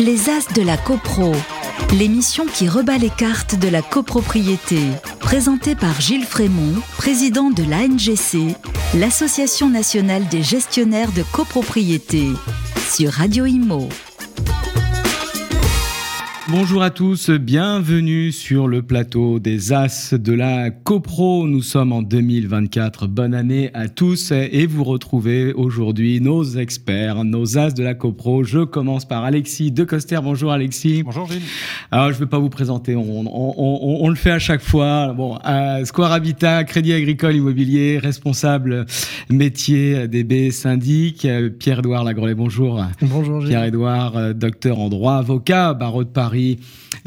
Les As de la CoPro, l'émission qui rebat les cartes de la copropriété. Présentée par Gilles Frémont, président de l'ANGC, l'Association nationale des gestionnaires de copropriété, sur Radio Imo. Bonjour à tous, bienvenue sur le plateau des As de la CoPro. Nous sommes en 2024. Bonne année à tous et vous retrouvez aujourd'hui nos experts, nos As de la CoPro. Je commence par Alexis Decoster. Bonjour Alexis. Bonjour Gilles. Alors je ne vais pas vous présenter, on, le fait à chaque fois. Bon, Square Habitat, Crédit Agricole Immobilier, responsable métier DB syndic. Pierre-Édouard Lagrolet, bonjour. Bonjour Gilles. Pierre-Édouard, docteur en droit, avocat, barreau de Paris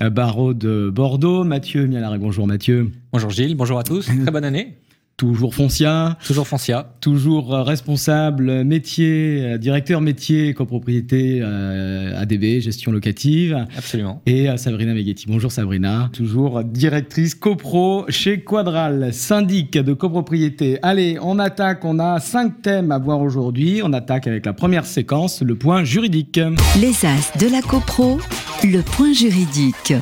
euh, barreau de Bordeaux. Mathieu Mialaré, bonjour Mathieu. Bonjour Gilles, bonjour à tous, très bonne année. Toujours Foncia. Toujours Foncia. Toujours euh, responsable métier, euh, directeur métier, copropriété ADB, gestion locative. Absolument. Et Sabrina Meghetti. Bonjour Sabrina. Toujours directrice copro chez Quadral, syndic de copropriété. Allez, on attaque. On a cinq thèmes à voir aujourd'hui. On attaque avec la première séquence, le point juridique. Les As de la copro le point juridique.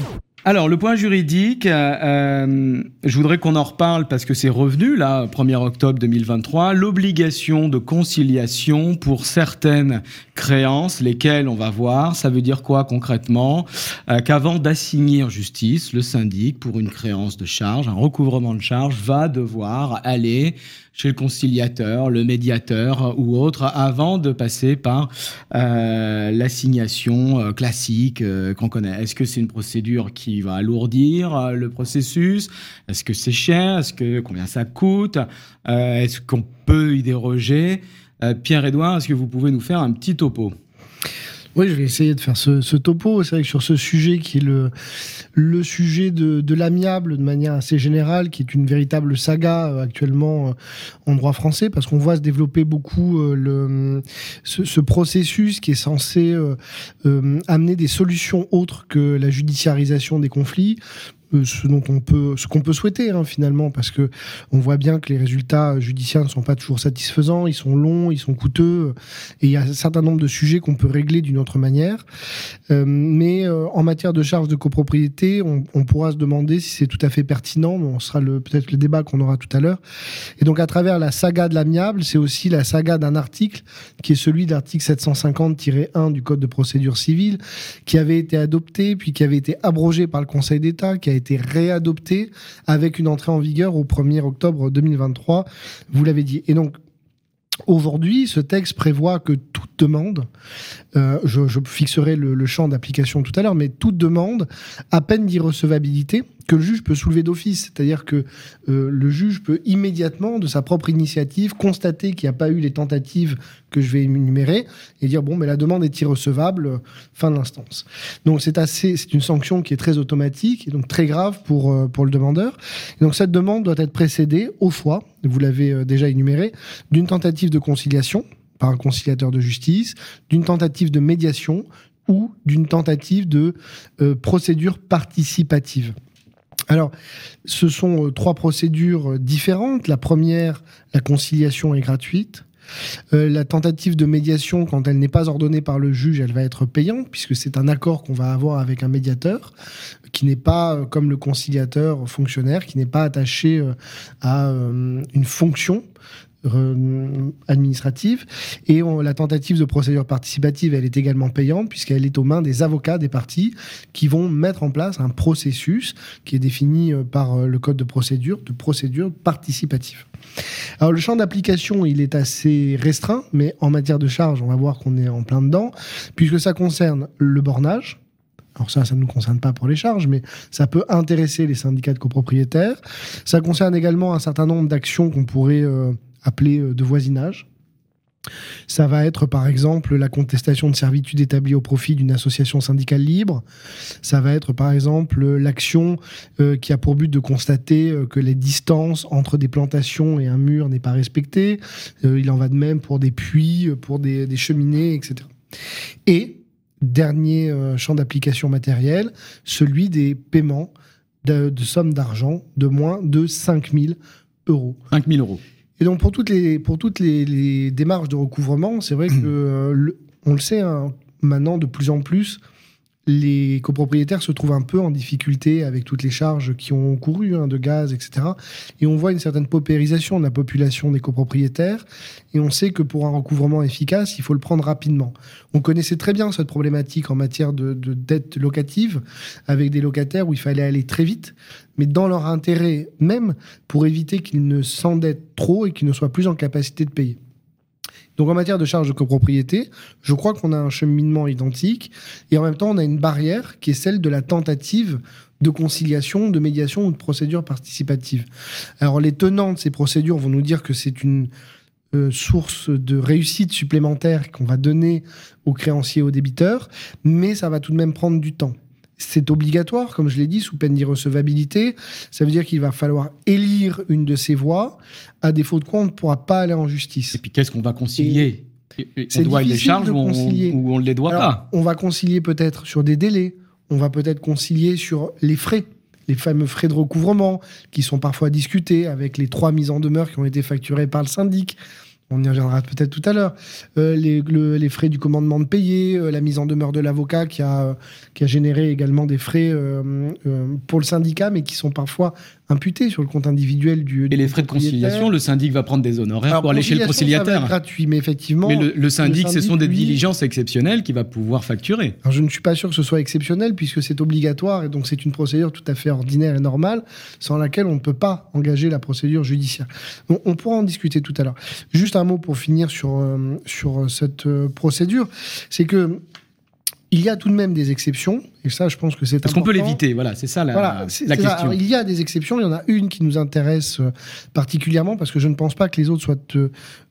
Alors, le point juridique, euh, euh, je voudrais qu'on en reparle parce que c'est revenu, là, 1er octobre 2023, l'obligation de conciliation pour certaines créances, lesquelles on va voir. Ça veut dire quoi concrètement? Euh, Qu'avant d'assigner justice, le syndic, pour une créance de charge, un recouvrement de charge, va devoir aller chez le conciliateur, le médiateur ou autre, avant de passer par euh, l'assignation euh, classique euh, qu'on connaît. Est-ce que c'est une procédure qui va alourdir le processus? Est-ce que c'est cher? Est-ce que combien ça coûte? Est-ce qu'on peut y déroger? Pierre-Édouard, est-ce que vous pouvez nous faire un petit topo? Oui, je vais essayer de faire ce, topo. C'est vrai que sur ce sujet qui est le, le sujet de, l'amiable de manière assez générale, qui est une véritable saga euh, actuellement euh, en droit français, parce qu'on voit se développer beaucoup euh, le, ce, processus qui est censé amener des solutions autres que la judiciarisation des conflits. Euh, ce dont on peut, ce qu'on peut souhaiter hein, finalement, parce que on voit bien que les résultats judiciaires ne sont pas toujours satisfaisants, ils sont longs, ils sont coûteux, et il y a un certain nombre de sujets qu'on peut régler d'une autre manière. Euh, mais euh, en matière de charges de copropriété, on, pourra se demander si c'est tout à fait pertinent. On sera peut-être le débat qu'on aura tout à l'heure. Et donc à travers la saga de l'amiable, c'est aussi la saga d'un article qui est celui de l'article 750-1 du Code de procédure civile, qui avait été adopté puis qui avait été abrogé par le Conseil d'État, qui a été réadopté avec une entrée en vigueur au 1er octobre 2023. Vous l'avez dit. Et donc, Aujourd'hui, ce texte prévoit que toute demande, euh, je, fixerai le, le champ d'application tout à l'heure, mais toute demande à peine d'irrecevabilité que le juge peut soulever d'office. C'est-à-dire que euh, le juge peut immédiatement, de sa propre initiative, constater qu'il n'y a pas eu les tentatives que je vais énumérer et dire bon, mais la demande est irrecevable, euh, fin de l'instance. Donc c'est assez, c'est une sanction qui est très automatique et donc très grave pour euh, pour le demandeur. Donc cette demande doit être précédée au fois, vous l'avez déjà énuméré, d'une tentative de conciliation par un conciliateur de justice, d'une tentative de médiation ou d'une tentative de procédure participative. Alors, ce sont euh, trois procédures euh, différentes. La première, la conciliation est gratuite. Euh, la tentative de médiation, quand elle n'est pas ordonnée par le juge, elle va être payante, puisque c'est un accord qu'on va avoir avec un médiateur, qui n'est pas, comme le conciliateur fonctionnaire, qui n'est pas attaché à une fonction administrative. Et la tentative de procédure participative, elle est également payante puisqu'elle est aux mains des avocats des parties qui vont mettre en place un processus qui est défini euh, par euh, le code de procédure, de procédure participative. Alors le champ d'application, il est assez restreint, mais en matière de charge, on va voir qu'on est en plein dedans, puisque ça concerne le bornage, alors ça, ça ne nous concerne pas pour les charges, mais ça peut intéresser les syndicats de copropriétaires. Ça concerne également un certain nombre d'actions qu'on pourrait euh, appelé euh, de voisinage. Ça va être par exemple la contestation de servitude établie au profit d'une association syndicale libre. Ça va être par exemple l'action euh, qui a pour but de constater euh, que les distances entre des plantations et un mur n'est pas respectée. il en va de même pour des puits, pour des, cheminées, etc. Et dernier champ d'application matériel, celui des paiements de, de sommes d'argent de moins de 5000 euros. 5000 euros. Et donc pour toutes les, pour toutes les, démarches de recouvrement, c'est vrai que, euh, on le sait, hein, maintenant, de plus en plus, les copropriétaires se trouvent un peu en difficulté avec toutes les charges qui ont couru hein, de gaz, etc. Et on voit une certaine paupérisation de la population des copropriétaires. Et on sait que pour un recouvrement efficace, il faut le prendre rapidement. On connaissait très bien cette problématique en matière de, de dette locative, avec des locataires où il fallait aller très vite, mais dans leur intérêt même, pour éviter qu'ils ne s'endettent trop et qu'ils ne soient plus en capacité de payer. Donc en matière de charges de copropriété, je crois qu'on a un cheminement identique et en même temps on a une barrière qui est celle de la tentative de conciliation, de médiation ou de procédure participative. Alors les tenants de ces procédures vont nous dire que c'est une euh, source de réussite supplémentaire qu'on va donner aux créanciers et aux débiteurs, mais ça va tout de même prendre du temps c'est obligatoire, comme je l'ai dit, sous peine d'irrecevabilité. Ça veut dire qu'il va falloir élire une de ces voies, à défaut de quoi on ne pourra pas aller en justice. Et puis qu'est-ce qu'on va concilier? On doit les charges ou on, ne les doit pas? On va concilier peut-être sur des délais, on va peut-être concilier sur les frais les fameux frais de recouvrement qui sont parfois discutés avec les trois mises en demeure qui ont été facturées par le syndic on y reviendra peut-être tout à l'heure, euh, les, frais du commandement de payer, euh, la mise en demeure de l'avocat qui a, qui a généré également des frais euh, pour le syndicat, mais qui sont parfois imputés sur le compte individuel du. Et les frais de conciliation, le syndic va prendre des honoraires pour aller chez le conciliateur. Ça gratuit, mais effectivement. Mais le, syndic, ce sont des diligences exceptionnelles qu'il va pouvoir facturer. Alors je ne suis pas sûr que ce soit exceptionnel puisque c'est obligatoire et donc c'est une procédure tout à fait ordinaire et normale sans laquelle on ne peut pas engager la procédure judiciaire. on pourra en discuter tout à l'heure. Juste un mot pour finir sur, euh, sur cette euh, procédure, c'est que il y a tout de même des exceptions, et ça, je pense que c'est Parce qu'on peut l'éviter, voilà, c'est ça la, la question. il y a des exceptions, il y en a une qui nous intéresse euh, particulièrement, parce que je ne pense pas que les autres soient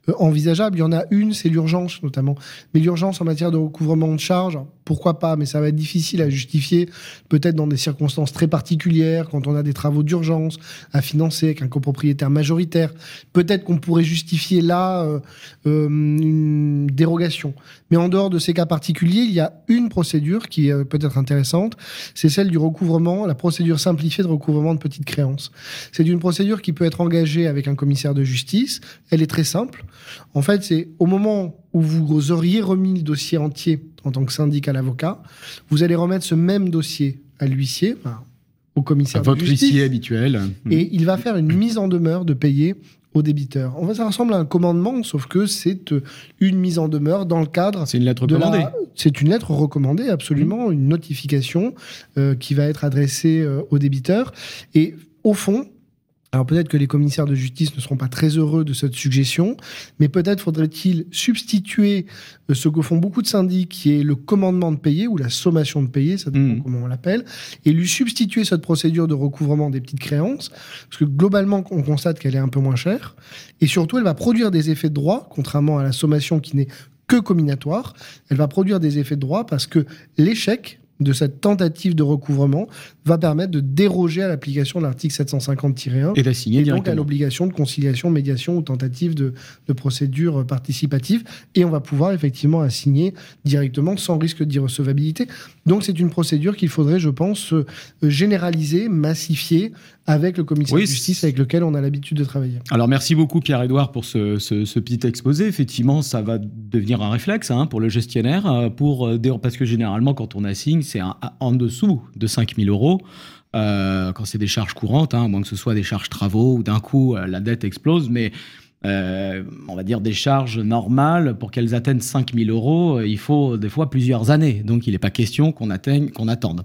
euh, envisageable. Il y en a une, c'est l'urgence notamment. Mais l'urgence en matière de recouvrement de charges, pourquoi pas, mais ça va être difficile à justifier, peut-être dans des circonstances très particulières, quand on a des travaux d'urgence à financer avec un copropriétaire majoritaire. Peut-être qu'on pourrait justifier là euh, euh, une dérogation. Mais en dehors de ces cas particuliers, il y a une procédure qui est peut-être intéressante, c'est celle du recouvrement, la procédure simplifiée de recouvrement de petites créances. C'est une procédure qui peut être engagée avec un commissaire de justice. Elle est très simple. En fait, c'est au moment où vous auriez remis le dossier entier en tant que syndic à l'avocat, vous allez remettre ce même dossier à l'huissier, au commissaire à votre de justice, huissier habituel. Et il va faire une mise en demeure de payer au débiteur. En fait, ça ressemble à un commandement, sauf que c'est euh, une mise en demeure dans le cadre. C'est une lettre recommandée. C'est une lettre recommandée, absolument, une notification euh, qui va être adressée euh, au débiteur. Et au fond, alors peut-être que les commissaires de justice ne seront pas très heureux de cette suggestion, mais peut-être faudrait-il substituer euh, ce que font beaucoup de syndics, qui est le commandement de payer ou la sommation de payer, ça dépend mmh. comment on l'appelle, et lui substituer cette procédure de recouvrement des petites créances, parce que globalement on constate qu'elle est un peu moins chère, et surtout elle va produire des effets de droit, contrairement à la sommation qui n'est que combinatoire, elle va produire des effets de droit parce que l'échec de cette tentative de recouvrement va permettre de déroger à l'application de l'article 750-1 et d'assigner donc à l'obligation de conciliation, médiation ou tentative de, de, procédure participative et on va pouvoir effectivement assigner directement sans risque d'irrecevabilité. Donc c'est une procédure qu'il faudrait, je pense, euh, généraliser, massifier avec le commissaire de justice avec lequel on a l'habitude de travailler. Alors merci beaucoup Pierre-Edouard pour ce, ce, petit exposé. Effectivement, ça va devenir un réflexe hein, pour le gestionnaire, euh, pour, euh, parce que généralement quand on assigne, c'est en dessous de 5000 euros. Quand c'est des charges courantes, hein, moins que ce soit des charges travaux ou d'un coup la dette explose, mais euh, on va dire des charges normales, pour qu'elles atteignent 5000 euros, il faut des fois plusieurs années. Donc il n'est pas question qu'on atteigne, qu'on attende.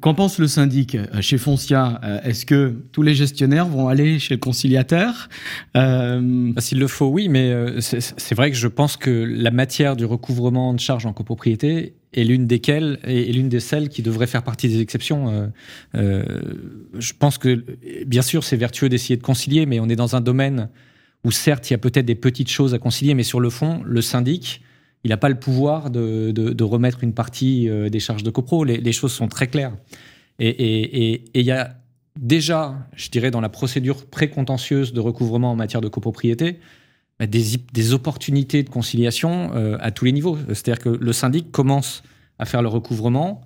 Qu'en pense le syndic euh, chez Foncia euh, Est-ce que tous les gestionnaires vont aller chez le conciliateur euh... S'il le faut, oui, mais c'est vrai que je pense que la matière du recouvrement de charges en copropriété est l'une desquelles est l'une des celles qui devrait faire partie des exceptions. je pense que, bien sûr, c'est vertueux d'essayer de concilier, mais on est dans un domaine où certes, il y a peut-être des petites choses à concilier, mais sur le fond, le syndic il n'a pas le pouvoir de, remettre une partie euh, des charges de copro. Les, choses sont très claires. Et il y a déjà, je dirais, dans la procédure précontentieuse de recouvrement en matière de copropriété, des, opportunités de conciliation euh, à tous les niveaux. C'est-à-dire que le syndic commence à faire le recouvrement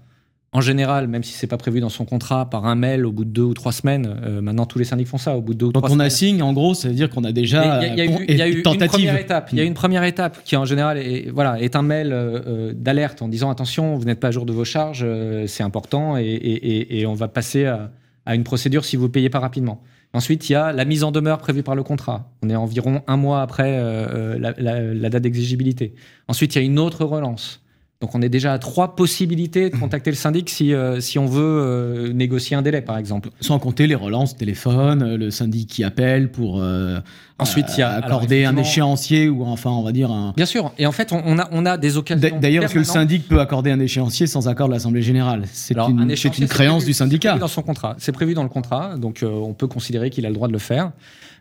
en général, même si c'est pas prévu dans son contrat, par un mail au bout de deux ou trois semaines, euh, maintenant tous les syndics font ça, au bout de deux ou Quand trois on semaines. assigne, en gros, ça veut dire qu'on a déjà Il y a, il y a eu, il y a eu une première étape. Il y a une première étape qui, en général, est, voilà, est un mail euh, d'alerte en disant attention, vous n'êtes pas à jour de vos charges, c'est important, et, et, et, on va passer à, à, une procédure si vous ne payez pas rapidement. Ensuite, il y a la mise en demeure prévue par le contrat. On est environ un mois après euh, la, la date d'exigibilité. Ensuite, il y a une autre relance. Donc on est déjà à trois possibilités de contacter le syndic si, euh, si on veut euh, négocier un délai, par exemple. Sans compter les relances téléphone, le syndic qui appelle pour euh, Ensuite, il y a accorder un échéancier ou enfin on va dire un. Bien sûr. Et en fait, on, a, on a des occasions. D'ailleurs, est-ce que le syndic peut accorder un échéancier sans accord de l'Assemblée générale? C'est une, une créance prévu, du syndicat. dans son contrat. C'est prévu dans le contrat, donc euh, on peut considérer qu'il a le droit de le faire.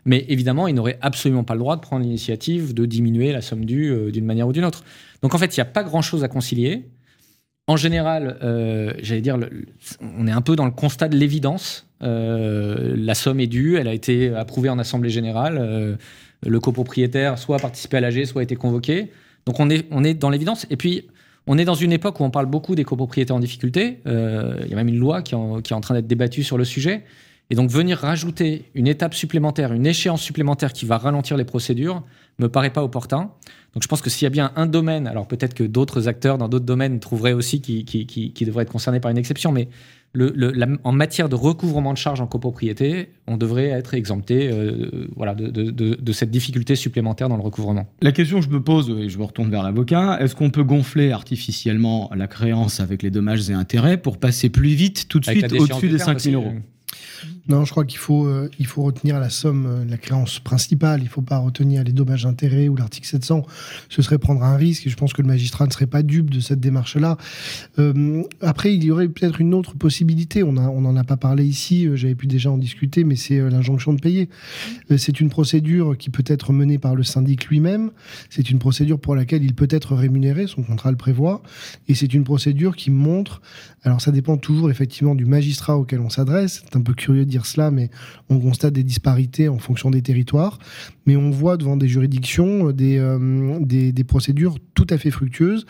Mais évidemment, il n'aurait absolument pas le droit de prendre l'initiative de diminuer la somme due euh, d'une manière ou d'une autre. Donc en fait, il n'y a pas grand-chose à concilier. En général, euh, j'allais dire, on est un peu dans le constat de l'évidence. Euh, la somme est due, elle a été approuvée en assemblée générale. Le copropriétaire soit a participé à l'AG, soit a été convoqué. Donc on est, on est dans l'évidence. Et puis, on est dans une époque où on parle beaucoup des copropriétaires en difficulté. Il y a même une loi qui est en train d'être débattue sur le sujet. Et donc venir rajouter une étape supplémentaire, une échéance supplémentaire qui va ralentir les procédures, me paraît pas opportun. Donc je pense que s'il y a bien un domaine, alors peut-être que d'autres acteurs dans d'autres domaines trouveraient aussi qui, qui, qui, qui, devrait être concerné par une exception, mais le, le, la, en matière de recouvrement de charges en copropriété, on devrait être exempté euh, voilà, de, de, de, de, cette difficulté supplémentaire dans le recouvrement. La question que je me pose, et je me retourne vers l'avocat, est-ce qu'on peut gonfler artificiellement la créance avec les dommages et intérêts pour passer plus vite tout de suite au-dessus des 5 000 euros? Non, je crois qu'il faut, euh, il faut retenir la somme, euh, la créance principale. Il ne faut pas retenir les dommages intérêts ou l'article 700. Ce serait prendre un risque et je pense que le magistrat ne serait pas dupe de cette démarche-là. Euh, après, il y aurait peut-être une autre possibilité. On n'en a pas parlé ici, j'avais pu déjà en discuter, mais c'est l'injonction de payer. c'est une procédure qui peut être menée par le syndic lui-même. C'est une procédure pour laquelle il peut être rémunéré, son contrat le prévoit. Et c'est une procédure qui montre, alors ça dépend toujours effectivement du magistrat auquel on s'adresse. C'est un peu curieux de dire cela, mais on constate des disparités en fonction des territoires. Mais on voit devant des juridictions des, euh, des, des, procédures tout à fait fructueuses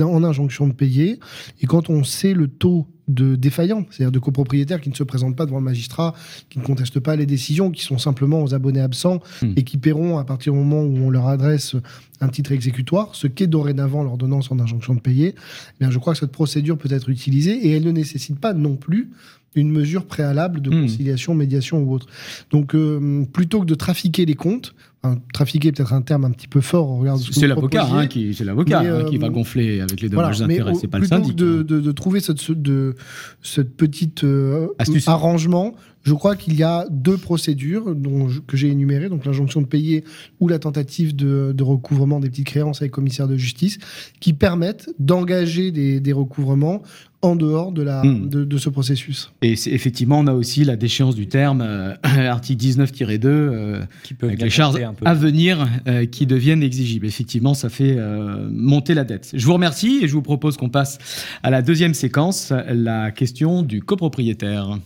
en injonction de payer. Et quand on sait le taux de défaillants, c'est-à-dire de copropriétaires qui ne se présentent pas devant le magistrat, qui ne contestent pas les décisions, qui sont simplement aux abonnés absents mmh. et qui paieront à partir du moment où on leur adresse un titre exécutoire, ce qu'est dorénavant l'ordonnance en injonction de payer, eh bien je crois que cette procédure peut être utilisée et elle ne nécessite pas non plus une mesure préalable de conciliation, mmh. médiation ou autre. Donc, euh, plutôt que de trafiquer les comptes, Enfin, trafiquer peut-être un terme un petit peu fort au regard de ce que c'est l'avocat hein, qui c'est l'avocat hein, qui va gonfler avec les dommages voilà, d'intérêt c'est pas le syndic de, de, de trouver cette de cette petite euh, arrangement je crois qu'il y a deux procédures dont je, que j'ai énumérées, donc l'injonction de payer ou la tentative de, de, recouvrement des petites créances avec commissaire de justice, qui permettent d'engager des, des, recouvrements en dehors de, la, mmh. de, de, ce processus. Et effectivement, on a aussi la déchéance du terme, euh, article 19-2, euh, qui peut avec les charges à venir euh, qui deviennent exigibles. Effectivement, ça fait euh, monter la dette. Je vous remercie et je vous propose qu'on passe à la deuxième séquence, la question du copropriétaire.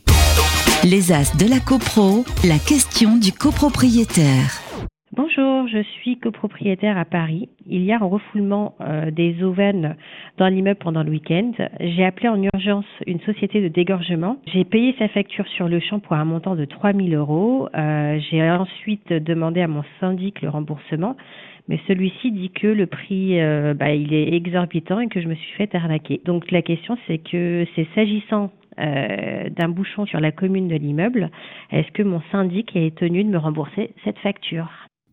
Les As de la CoPro, la question du copropriétaire. Bonjour, je suis copropriétaire à Paris. Il y a un refoulement euh, des auvernes dans l'immeuble pendant le week-end. J'ai appelé en urgence une société de dégorgement. J'ai payé sa facture sur le champ pour un montant de 3000 euros. Euh, J'ai ensuite demandé à mon syndic le remboursement, mais celui-ci dit que le prix, euh, bah, il est exorbitant et que je me suis fait arnaquer. Donc la question, c'est que c'est s'agissant euh, d'un bouchon sur la commune de l'immeuble, est-ce que mon syndic est tenu de me rembourser cette facture?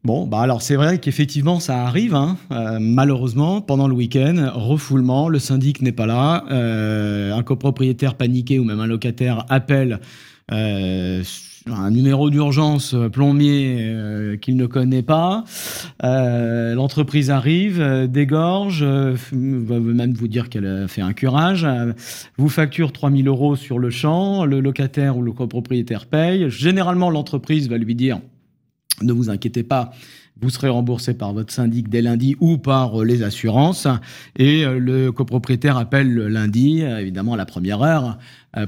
Bon, bah alors c'est vrai qu'effectivement ça arrive, hein, euh, malheureusement, pendant le week-end, refoulement, le syndic n'est pas là, euh, un copropriétaire paniqué ou même un locataire appelle un numéro d'urgence plombier euh, qu'il ne connaît pas. Euh, L'entreprise arrive, euh, dégorge, va même vous dire qu'elle a fait un curage, vous facture 3000 euros sur le champ, le locataire ou le copropriétaire paye. Généralement, l'entreprise va lui dire ne vous inquiétez pas, vous serez remboursé par votre syndic dès lundi ou par les assurances. Et le copropriétaire appelle le lundi, évidemment à la première heure,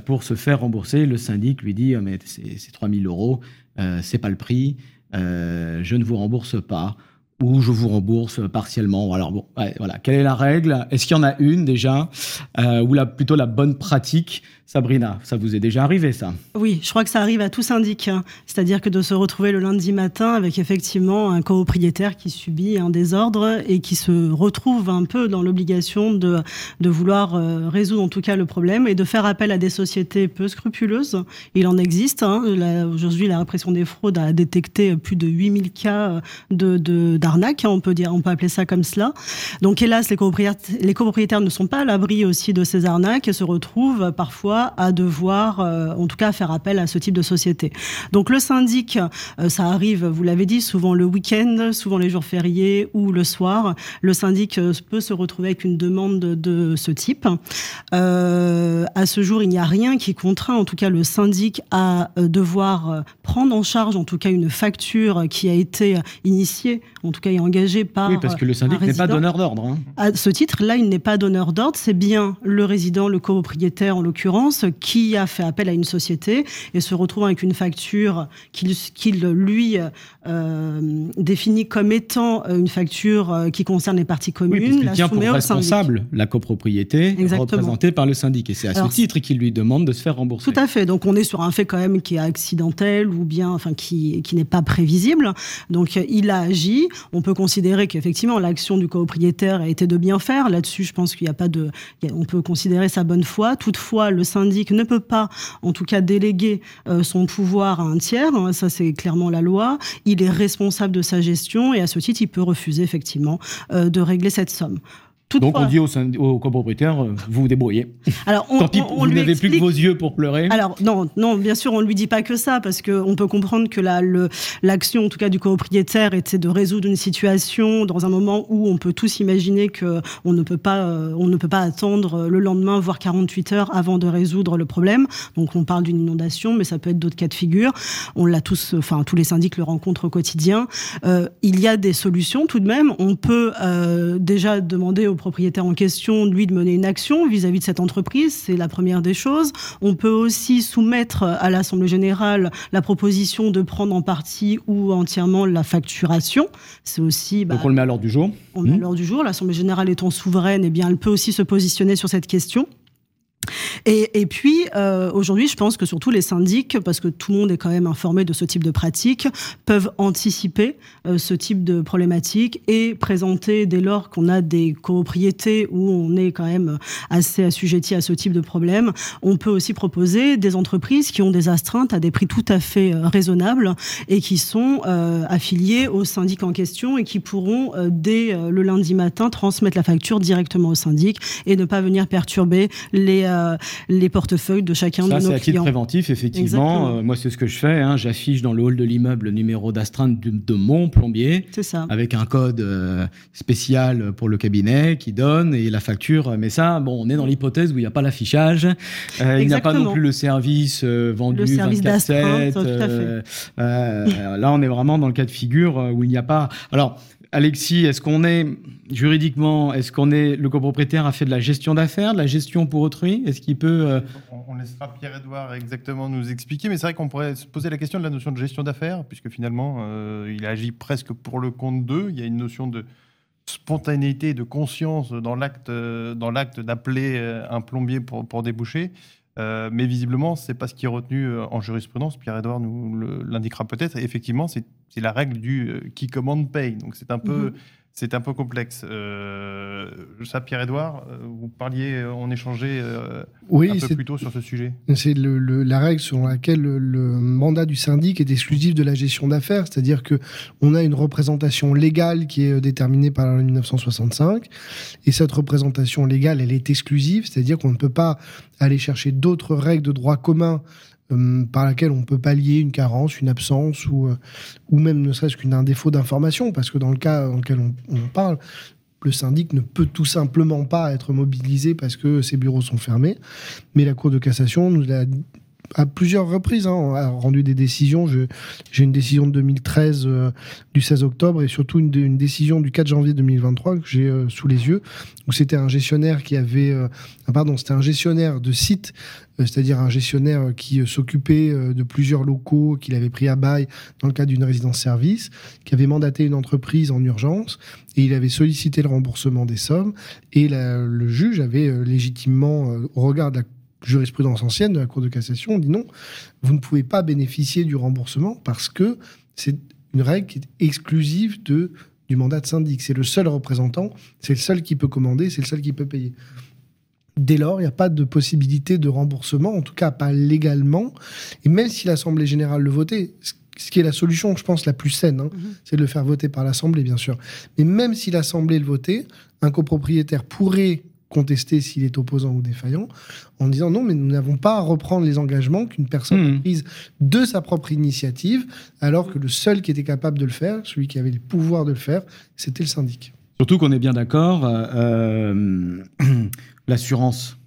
pour se faire rembourser. Le syndic lui dit mais c'est 3000 euros, euh, c'est pas le prix, euh, je ne vous rembourse pas. ou je vous rembourse partiellement. Alors bon, voilà, quelle est la règle? Est-ce qu'il y en a une déjà, euh, ou plutôt la bonne pratique Sabrina, ça vous est déjà arrivé ça? Oui, je crois que ça arrive à tout syndic. Hein. C'est-à-dire que de se retrouver le lundi matin avec effectivement un copropriétaire qui subit un désordre et qui se retrouve un peu dans l'obligation de, de vouloir euh, résoudre en tout cas le problème et de faire appel à des sociétés peu scrupuleuses. Il en existe. Hein. Aujourd'hui, la répression des fraudes a détecté plus de 8000 cas de, d'arnaque, hein, on, peut dire, on peut appeler ça comme cela. Donc hélas, les copropriétaires, les copropriétaires ne sont pas à l'abri aussi de ces arnaques et se retrouvent parfois à devoir, euh, en tout cas, faire appel à ce type de société. Donc le syndic, euh, ça arrive, vous l'avez dit, souvent le week-end, souvent les jours fériés ou le soir. Le syndic euh, peut se retrouver avec une demande de, ce type. à ce jour, il n'y a rien qui contraint, en tout cas, le syndic à devoir prendre en charge, en tout cas, une facture qui a été initiée, en tout cas, et engagée par. Oui, parce que le syndic n'est pas donneur d'ordre. Hein. À ce titre-là, il n'est pas donneur d'ordre. C'est bien le résident, le copropriétaire, en l'occurrence qui a fait appel à une société et se retrouve avec une facture qu'il lui euh, définit comme étant une facture euh, qui concerne les parties communes. Oui, il tient pour responsable la copropriété représentée par le syndic. Et c'est à ce titre qu'il lui demande de se faire rembourser. Tout à fait. Donc on est sur un fait quand même qui est accidentel ou bien enfin qui, qui n'est pas prévisible. Donc il a agi. On peut considérer qu'effectivement l'action du copropriétaire a été de bien faire. Là-dessus, je pense qu'il n'y a pas de. On peut considérer sa bonne foi. Toutefois, le syndic ne peut pas, en tout cas, déléguer euh, son pouvoir à un tiers. Hein, ça, c'est clairement la loi. Il est responsable de sa gestion et à ce titre, il peut refuser effectivement euh, de régler cette somme. Donc on dit au, au copropriétaire, euh, vous vous débrouillez. Alors on, Tant pis, vous n'avez plus que vos yeux pour pleurer. Alors non, non, bien sûr, on ne lui dit pas que ça, parce qu'on peut comprendre que l'action, en tout cas du copropriétaire, était de résoudre une situation dans un moment où on peut tous imaginer que on ne peut pas, euh, on ne peut pas attendre le lendemain, voire 48 heures avant de résoudre le problème. Donc on parle d'une inondation, mais ça peut être d'autres cas de figure. On l'a tous, enfin tous les syndics le rencontrent au quotidien. Euh, il y a des solutions tout de même. On peut déjà demander au propriétaire en question, lui, de mener une action vis-à-vis de cette entreprise. C'est la première des choses. On peut aussi soumettre à l'Assemblée générale la proposition de prendre en partie ou entièrement la facturation. C'est aussi. Bah, Donc on le met à l'ordre du jour. On le met à mmh. l'ordre du jour. L'Assemblée générale étant souveraine, eh bien, elle peut aussi se positionner sur cette question. Et, puis, euh, aujourd'hui, je pense que surtout les syndics, parce que tout le monde est quand même informé de ce type de pratique, peuvent anticiper euh, ce type de problématique et présenter, dès lors qu'on a des copropriétés où on est quand même assez assujetti à ce type de problème, on peut aussi proposer des entreprises qui ont des astreintes à des prix tout à fait euh, raisonnables et qui sont affiliées au syndic en question et qui pourront, dès le lundi matin, transmettre la facture directement au syndic et ne pas venir perturber les euh, les portefeuilles de chacun de nos clients. c'est à titre préventif, effectivement. Euh, moi, c'est ce que je fais. Hein. J'affiche dans le hall de l'immeuble le numéro d'astreinte de, mon plombier. C'est ça. Avec un code euh, spécial pour le cabinet qui donne et la facture. Mais ça, bon, on est dans l'hypothèse où il n'y a pas l'affichage. il n'y a pas non plus le service vendu le service 24-7. là, on est vraiment dans le cas de figure où il n'y a pas. Alors, Alexis, est-ce qu'on est juridiquement, est-ce qu'on est le copropriétaire a fait de la gestion d'affaires, de la gestion pour autrui? Est-ce qu'il peut euh, on, laissera Pierre-Edouard exactement nous expliquer, mais c'est vrai qu'on pourrait se poser la question de la notion de gestion d'affaires, puisque finalement, euh, il agit presque pour le compte d'eux. Il y a une notion de spontanéité, de conscience dans l'acte, dans l'acte d'appeler euh, un plombier pour, pour déboucher. mais visiblement, c'est pas ce qui est retenu en jurisprudence. Pierre-Edouard nous l'indiquera peut-être. Effectivement, c'est la règle du qui commande paye. Donc c'est un peu. Mm-hmm. C'est un peu complexe. Euh, ça, Pierre-Edouard, euh, vous parliez, on échangeait euh, un peu plus tôt sur ce sujet. C'est la règle selon laquelle le, mandat du syndic est exclusif de la gestion d'affaires, c'est-à-dire que on a une représentation légale qui est déterminée par la loi 1965, et cette représentation légale, elle est exclusive, c'est-à-dire qu'on ne peut pas aller chercher d'autres règles de droit commun euh, par laquelle on peut pallier une carence, une absence ou, euh, ou même ne serait-ce qu'un défaut d'information, parce que dans le cas dans lequel on, on, parle, le syndic ne peut tout simplement pas être mobilisé parce que ses bureaux sont fermés. Mais la Cour de cassation nous a à plusieurs reprises hein, a rendu des décisions. J'ai une décision de 2013 euh, du 16 octobre et surtout une, décision du 4 janvier 2023 que j'ai euh, sous les yeux où c'était un gestionnaire qui avait, euh, ah, pardon, c'était un gestionnaire de site, c'est-à-dire un gestionnaire qui s'occupait de plusieurs locaux qu'il avait pris à bail dans le cadre d'une résidence-service, qui avait mandaté une entreprise en urgence et il avait sollicité le remboursement des sommes et le juge avait légitimement, au regard de la jurisprudence ancienne de la Cour de cassation, on dit non, vous ne pouvez pas bénéficier du remboursement parce que c'est une règle qui est exclusive de, du mandat de syndic. C'est le seul représentant, c'est le seul qui peut commander, c'est le seul qui peut payer. Dès lors, il n'y a pas de possibilité de remboursement, en tout cas pas légalement. Et même si l'Assemblée générale le votait, ce qui est la solution, je pense, la plus saine, hein, mhm. c'est de le faire voter par l'Assemblée, bien sûr. Mais même si l'Assemblée le votait, un copropriétaire pourrait contester s'il est opposant ou défaillant, en disant non, mais nous n'avons pas à reprendre les engagements qu'une personne a hmm. prise de sa propre initiative, alors que le seul qui était capable de le faire, celui qui avait le pouvoir de le faire, c'était le syndic. Surtout qu'on est bien d'accord, euh, euh, l'assurance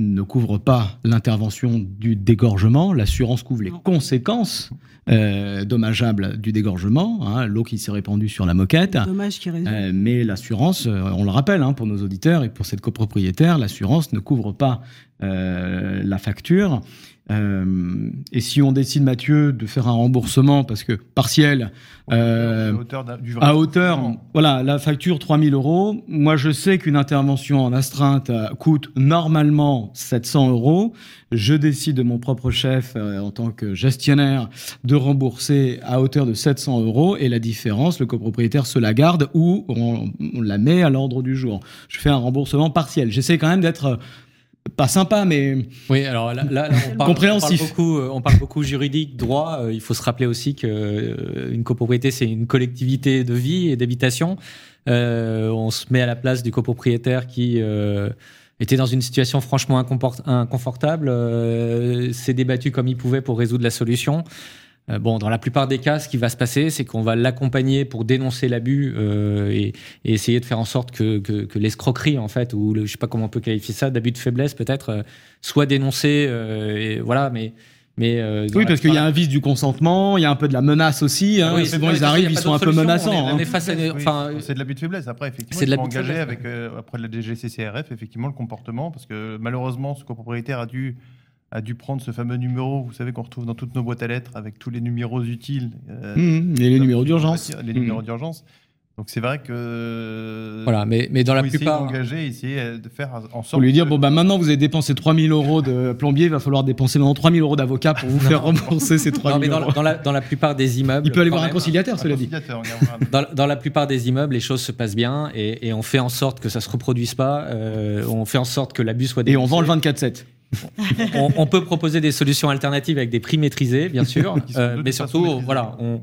ne couvre pas l'intervention du dégorgement, l'assurance couvre les conséquences euh, dommageables du dégorgement, hein, l'eau qui s'est répandue sur la moquette. Euh, mais l'assurance, euh, on le rappelle hein, pour nos auditeurs et pour cette copropriétaire, l'assurance ne couvre pas la facture. Euh, et si on décide, Mathieu, de faire un remboursement, parce que partiel, euh, à hauteur, voilà, la facture 3000 euros, moi je sais qu'une intervention en astreinte euh, coûte normalement 700 euros. Je décide de mon propre chef, en tant que gestionnaire, de rembourser à hauteur de 700 euros, et la différence, le copropriétaire se la garde ou on, on la met à l'ordre du jour. Je fais un remboursement partiel. J'essaie quand même d'être pas sympa, mais oui. Alors là, là, on parle, compréhensif. On parle, beaucoup, euh, on parle beaucoup juridique, droit. Euh, il faut se rappeler aussi que euh, une copropriété, c'est une collectivité de vie et d'habitation. on se met à la place du copropriétaire qui était dans une situation franchement inconfortable, s'est débattu comme il pouvait pour résoudre la solution. Euh, bon, dans la plupart des cas, ce qui va se passer, c'est qu'on va l'accompagner pour dénoncer l'abus euh, et, essayer de faire en sorte que, que, l'escroquerie, en fait, ou le, je sais pas comment on peut qualifier ça, d'abus de faiblesse peut-être, euh, soit dénoncé. et voilà, mais mais oui, parce qu'il y a un vice du consentement, il y a un peu de la menace aussi. Hein, oui, c'est bon, ils arrivent, ils sont un peu menaçants. Hein. c'est de l'abus de faiblesse. Après, effectivement, il faut engager avec après la DGCCRF, effectivement, le comportement, parce que malheureusement, ce copropriétaire a dû a dû prendre ce fameux numéro, vous savez, qu'on retrouve dans toutes nos boîtes à lettres avec tous les numéros utiles. Euh, mmh, et les numéros d'urgence. Les numéros mmh. d'urgence. Donc c'est vrai que. Voilà, mais, mais dans la plupart. Essayer essayer de faire en sorte. Pour lui dire, bon, bah maintenant vous avez dépensé 3000 euros de plombier, il va falloir dépenser maintenant 3000 euros d'avocat pour vous faire rembourser ces 3000 euros. Dans la, dans, la, plupart des immeubles. Il peut aller voir un conciliateur, cela dit. dans, dans, la plupart des immeubles, les choses se passent bien et, et, on fait en sorte que ça se reproduise pas. Euh, on fait en sorte que l'abus soit. Et on vend le 24-7 on, peut proposer des solutions alternatives avec des prix maîtrisés, bien sûr, euh, mais surtout, voilà, on,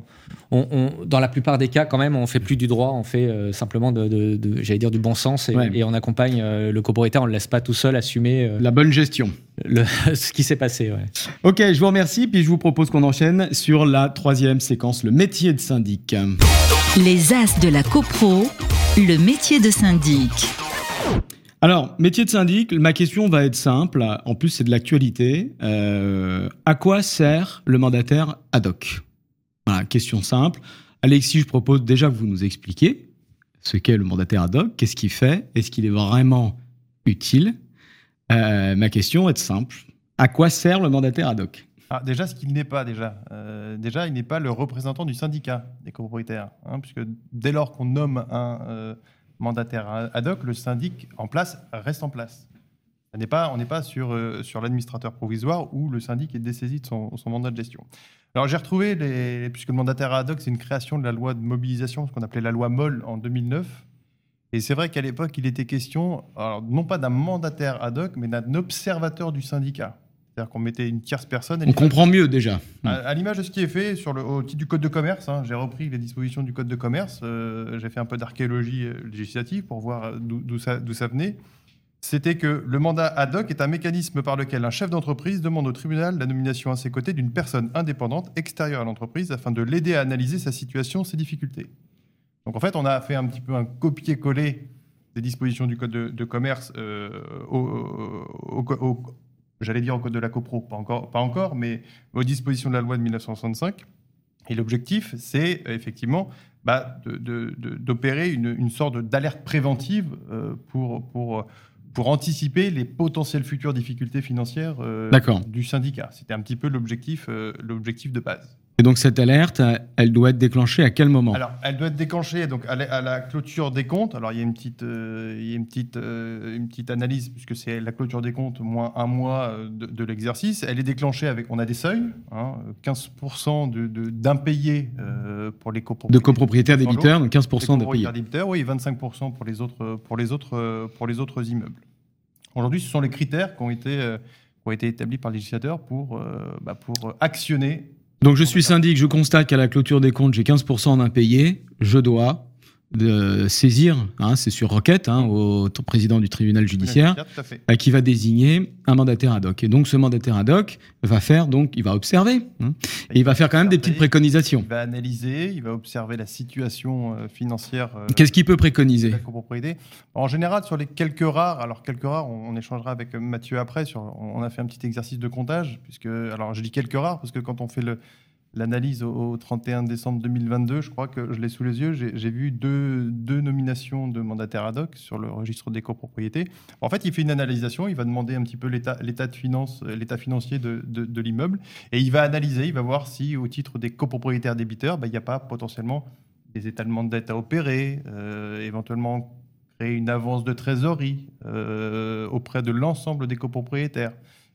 dans la plupart des cas, quand même, on fait plus du droit, on fait euh, simplement de, j'allais dire, du bon sens et, on accompagne euh, le copropriétaire, on ne le laisse pas tout seul assumer la bonne gestion, ce qui s'est passé. Ok, je vous remercie, puis je vous propose qu'on enchaîne sur la troisième séquence, le métier de syndic. Les as de la copro, le métier de syndic. Alors, métier de syndic, ma question va être simple. En plus, c'est de l'actualité. Euh, à quoi sert le mandataire ad hoc? Voilà, question simple. Alexis, je propose déjà que vous nous expliquiez ce qu'est le mandataire ad hoc, qu'est-ce qu'il fait, est-ce qu'il est vraiment utile? Euh, Ma question est simple. À quoi sert le mandataire ad hoc? Ah, déjà, ce qu'il n'est pas déjà. Euh, déjà, il n'est pas le représentant du syndicat des copropriétaires, hein, puisque dès lors qu'on nomme un mandataire ad hoc, le syndic en place reste en place. On n'est pas, euh, sur l'administrateur provisoire où le syndic est dessaisi de son, mandat de gestion. Alors j'ai retrouvé, les, puisque le mandataire ad hoc, c'est une création de la loi de mobilisation, ce qu'on appelait la loi MOL en 2009. Et c'est vrai qu'à l'époque, il était question, non pas d'un mandataire ad hoc, mais d'un observateur du syndicat. C'est-à-dire qu'on mettait une tierce personne. On comprend mieux déjà. À, l'image de ce qui est fait sur le, au titre du Code de commerce, hein, j'ai repris les dispositions du Code de commerce, euh, j'ai fait un peu d'archéologie euh, législative pour voir euh, d'où ça, ça, venait. C'était que le mandat ad hoc est un mécanisme par lequel un chef d'entreprise demande au tribunal la nomination à ses côtés d'une personne indépendante extérieure à l'entreprise afin de l'aider à analyser sa situation, ses difficultés. Donc en fait, on a fait un petit peu un copier-coller des dispositions du Code de, commerce au, au, j'allais dire au code de la copro, pas encore, pas encore, mais aux dispositions de la loi de 1965. Et l'objectif, c'est effectivement bah, d'opérer une, une, sorte d'alerte préventive pour, pour, pour anticiper les potentielles futures difficultés financières du syndicat. C'était un petit peu l'objectif l'objectif de base. Et donc cette alerte, elle doit être déclenchée à quel moment? Alors, elle doit être déclenchée donc à la, clôture des comptes. Alors, il y a une petite, euh, il y a une petite, euh, une petite analyse puisque c'est la clôture des comptes moins un mois euh, de, l'exercice. Elle est déclenchée avec, on a des seuils, hein, 15% d'impayés de, pour les copropriétaires. De copropriétaires débiteurs, donc 15% d'impayés. débiteurs, oui, 25% pour les autres, pour les autres, pour les autres immeubles. Aujourd'hui, ce sont les critères qui ont été, qui ont été établis par le législateur pour, bah, pour actionner donc je suis syndic, je constate qu'à la clôture des comptes, j'ai 15% d'impayés, je dois de saisir, hein, c'est sur requête, hein, au président du tribunal judiciaire, euh, qui va désigner un mandataire ad hoc. Et donc ce mandataire ad hoc va faire, donc il va observer, hein, et il, va, faire quand même des petites préconisations. Il va analyser, il va observer la situation euh, financière. Euh, Qu'est-ce qu'il peut préconiser? En général, sur les quelques rares, alors quelques rares, on, échangera avec Mathieu après. Sur, on a fait un petit exercice de comptage, puisque alors je dis quelques rares parce que quand on fait le l'analyse au, 31 décembre 2022, je crois que je l'ai sous les yeux, j'ai vu deux, deux, nominations de mandataires ad hoc sur le registre des copropriétés. En fait, il fait une analysation, il va demander un petit peu l'état financier de, l'immeuble, et il va analyser, il va voir si au titre des copropriétaires débiteurs, ben, il n'y a pas potentiellement des étalements de dette à opérer, euh, éventuellement créer une avance de trésorerie euh, auprès de l'ensemble des copropriétaires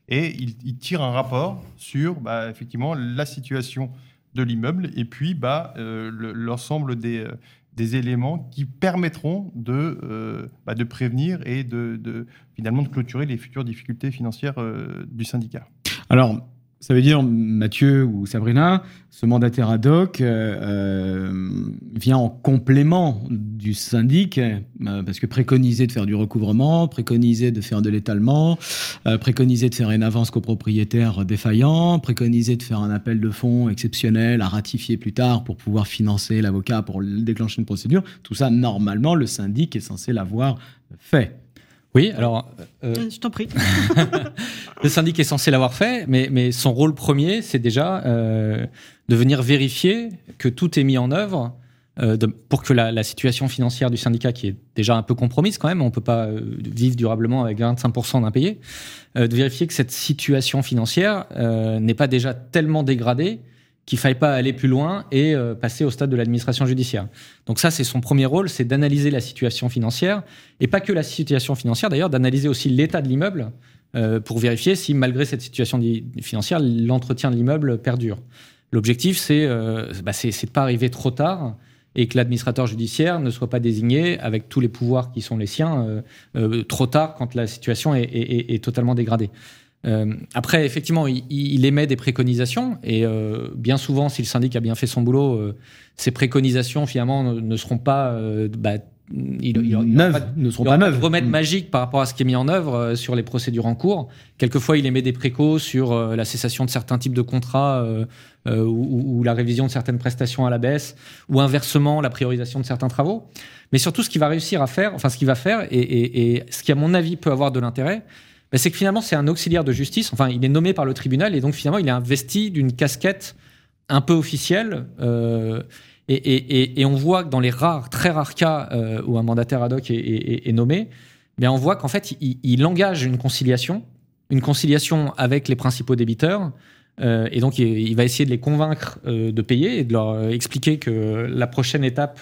et il, tire un rapport sur bah, effectivement la situation de l'immeuble et puis bah, euh, l'ensemble des, euh, des, éléments qui permettront de, euh, bah, prévenir et de, de, finalement de clôturer les futures difficultés financières du syndicat. Alors, ça veut dire, Mathieu ou Sabrina, ce mandataire ad hoc euh, euh, vient en complément du syndic, euh, parce que préconiser de faire du recouvrement, préconiser de faire de l'étalement, préconiser de faire une avance copropriétaire défaillant, préconiser de faire un appel de fonds exceptionnel à ratifier plus tard pour pouvoir financer l'avocat pour déclencher une procédure, tout ça, normalement, le syndic est censé l'avoir fait. Oui, alors. Euh, euh, je t'en prie. le syndic est censé l'avoir fait, mais, mais son rôle premier, c'est déjà euh, de venir vérifier que tout est mis en œuvre pour que la, situation financière du syndicat, qui est déjà un peu compromise quand même, on ne peut pas vivre durablement avec 25% d'impayés, de vérifier que cette situation financière n'est pas déjà tellement dégradée qu'il faille pas aller plus loin et euh, passer au stade de l'administration judiciaire. Donc ça, c'est son premier rôle, c'est d'analyser la situation financière, et pas que la situation financière d'ailleurs, d'analyser aussi l'état de l'immeuble euh, pour vérifier si malgré cette situation financière, l'entretien de l'immeuble perdure. L'objectif, c'est euh, bah, de pas arriver trop tard et que l'administrateur judiciaire ne soit pas désigné avec tous les pouvoirs qui sont les siens trop tard quand la situation est totalement dégradée. Euh, après, effectivement, il, émet des préconisations et euh, bien souvent, si le syndic a bien fait son boulot, euh, ces préconisations finalement ne, seront pas bah, il, ne seront pas neuves. remède mm. magique par rapport à ce qui est mis en œuvre sur les procédures en cours. Quelquefois, il émet des précos sur la cessation de certains types de contrats ou, la révision de certaines prestations à la baisse, ou inversement, la priorisation de certains travaux. Mais surtout, ce qu'il va réussir à faire, enfin, ce qu'il va faire, et, et, ce qui, à mon avis, peut avoir de l'intérêt, bah, c'est que finalement, c'est un auxiliaire de justice. Enfin, il est nommé par le tribunal et donc finalement, il est investi d'une casquette un peu officielle. Euh, et, on voit que dans les rares, très rares cas euh, où un mandataire ad hoc est, nommé, mais on voit qu'en fait, il, engage une conciliation, une conciliation avec les principaux débiteurs. Euh, et donc, il, va essayer de les convaincre de payer et de leur expliquer que la prochaine étape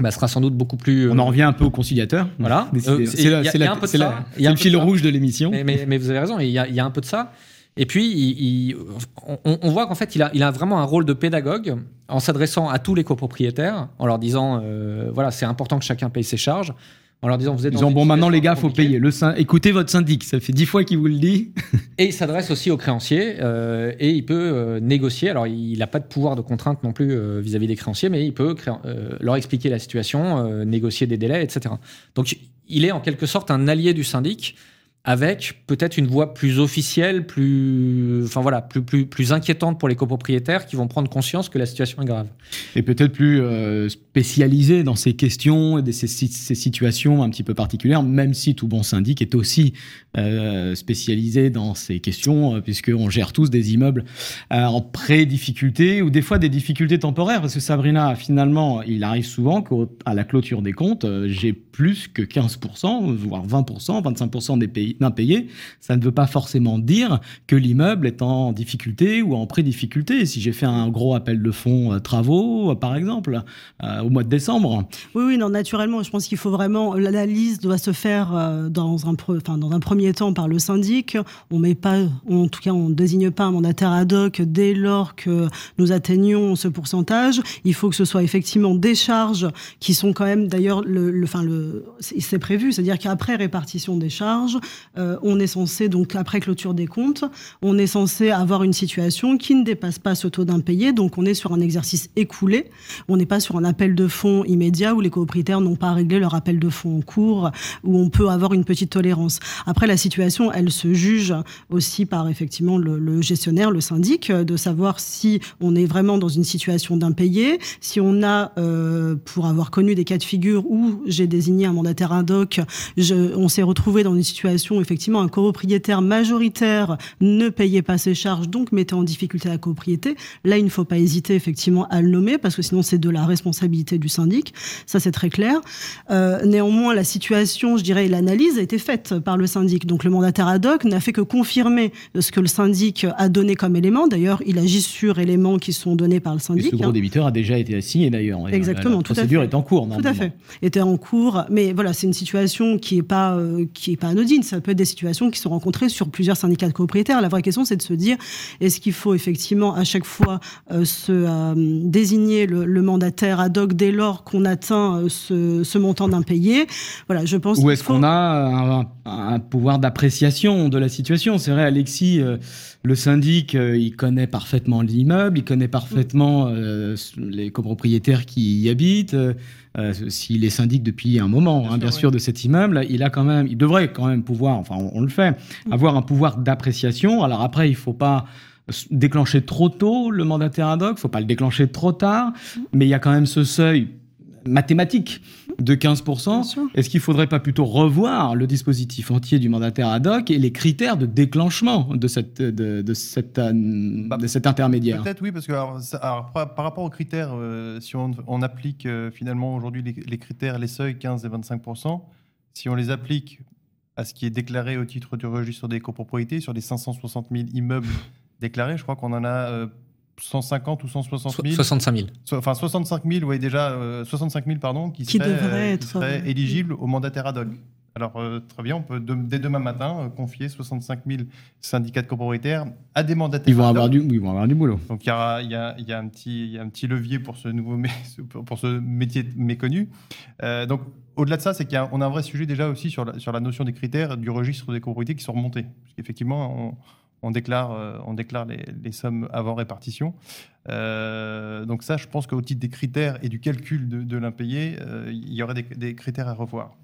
bah, sera sans doute beaucoup plus. On en revient un peu au conciliateur. Voilà. C'est le fil rouge de l'émission. Mais, vous avez raison, il y, a, un peu de ça. Et puis, on, voit qu'en fait, il a, il a, vraiment un rôle de pédagogue en s'adressant à tous les copropriétaires, en leur disant euh, voilà, c'est important que chacun paye ses charges en leur disant vous êtes dans bon maintenant les gars faut payer. Le écoutez votre syndic ça fait dix fois qu'il vous le dit. Et il s'adresse aussi aux créanciers euh, et il peut euh, négocier. Alors il n'a pas de pouvoir de contrainte non plus euh, vis-à-vis des créanciers mais il peut leur expliquer la situation négocier des délais etc donc il est en quelque sorte un allié du syndic avec peut-être une voix plus officielle, plus, enfin voilà, plus, plus, plus inquiétante pour les copropriétaires qui vont prendre conscience que la situation est grave. Et peut-être plus euh, spécialisé dans ces questions et ces, ces, situations un petit peu particulières, même si tout bon syndic est aussi euh, spécialisé dans ces questions, euh, puisqu'on gère tous des immeubles euh, en pré-difficulté ou des fois des difficultés temporaires, parce que Sabrina, finalement, il arrive souvent qu'à la clôture des comptes, j'ai plus que 15%, voire 20%, 25% des pays d'impayés, ça ne veut pas forcément dire que l'immeuble est en difficulté ou en pré-difficulté. Si j'ai fait un gros appel de fonds euh, travaux, euh, par exemple, euh, au mois de décembre. Oui, oui, non, naturellement, je pense qu'il faut vraiment l'analyse doit se faire dans un, enfin, dans un premier temps par le syndic. On met pas, en tout cas, on désigne pas un mandataire ad hoc dès lors que nous atteignons ce pourcentage. Il faut que ce soit effectivement des charges qui sont quand même, d'ailleurs, le, enfin, le, c'est prévu, c'est-à-dire qu'après répartition des charges, euh, on est censé, donc après clôture des comptes, on est censé avoir une situation qui ne dépasse pas ce taux d'impayé. Donc on est sur un exercice écoulé. On n'est pas sur un appel de fonds immédiat où les copropriétaires n'ont pas réglé leur appel de fonds en cours, où on peut avoir une petite tolérance. Après, la situation, elle se juge aussi par effectivement le, gestionnaire, le syndic, de savoir si on est vraiment dans une situation d'impayé, si on a, euh, pour avoir connu des cas de figure où j'ai désigné un mandataire ad hoc, on s'est retrouvé dans une situation effectivement, un copropriétaire majoritaire ne payait pas ses charges, donc mettait en difficulté la copropriété. Là, il ne faut pas hésiter effectivement à le nommer, parce que sinon c'est de la responsabilité du syndic. Ça, c'est très clair. Euh, néanmoins, la situation, je dirais, l'analyse a été faite par le syndic. Donc le mandataire ad hoc n'a fait que confirmer ce que le syndic a donné comme élément. D'ailleurs, il agit sur éléments qui sont donnés par le syndic. Et ce gros hein. débiteur a déjà été assigné d'ailleurs. Exactement. La, procédure est en cours. Tout à fait. Était en cours, mais voilà, c'est une situation qui est pas euh, qui est pas anodine. Ça peut être des situations qui sont rencontrées sur plusieurs syndicats de copropriétaires. La vraie question, c'est de se dire est-ce qu'il faut effectivement à chaque fois euh, se euh, désigner le, mandataire ad hoc dès lors qu'on atteint euh, ce, montant d'impayé? Voilà, je pense. Ou est-ce qu'on a un, pouvoir d'appréciation de la situation? C'est vrai, Alexis, le syndic, il connaît parfaitement l'immeuble, il connaît parfaitement les copropriétaires qui y habitent. Euh, s'il est syndic depuis un moment, bien, hein, sûr, de cet immeuble, il a quand même, il devrait quand même pouvoir, enfin on, le fait, mm. avoir un pouvoir d'appréciation. Alors après, il faut pas déclencher trop tôt le mandataire ad hoc, faut pas le déclencher trop tard, mm. mais il y a quand même ce seuil mathématique de 15%. Est-ce qu'il ne faudrait pas plutôt revoir le dispositif entier du mandataire ad hoc et les critères de déclenchement de, cette, de, cette, euh, bah, de cet intermédiaire? Peut-être oui, parce que par, rapport aux critères, euh, si on, applique euh, finalement aujourd'hui les, critères, les seuils 15 et 25%, si on les applique à ce qui est déclaré au titre du registre des copropriétés, sur les 560 000 immeubles déclarés, je crois qu'on en a 150 ou 160 000 65 000. enfin 65 000, oui, déjà 65 000, pardon, qui, seraient, être... Euh, éligibles au hoc. Alors, euh, très bien, on peut dès demain matin euh, confier 65 000 syndicats de copropriétaires à des mandataires. Ils vont, avoir du, ils vont avoir du boulot. Donc, il y, a, y, a, y, a un petit, y a un petit levier pour ce, nouveau pour ce métier méconnu. donc, au-delà de ça, c'est qu'on a, a, un vrai sujet déjà aussi sur la, sur la notion des critères du registre des copropriétés qui sont remontés. Parce qu'effectivement, on on déclare, euh, les, sommes avant répartition. Euh, donc ça, je pense qu'au titre des critères et du calcul de, l'impayé, euh, il y aurait des, critères à revoir.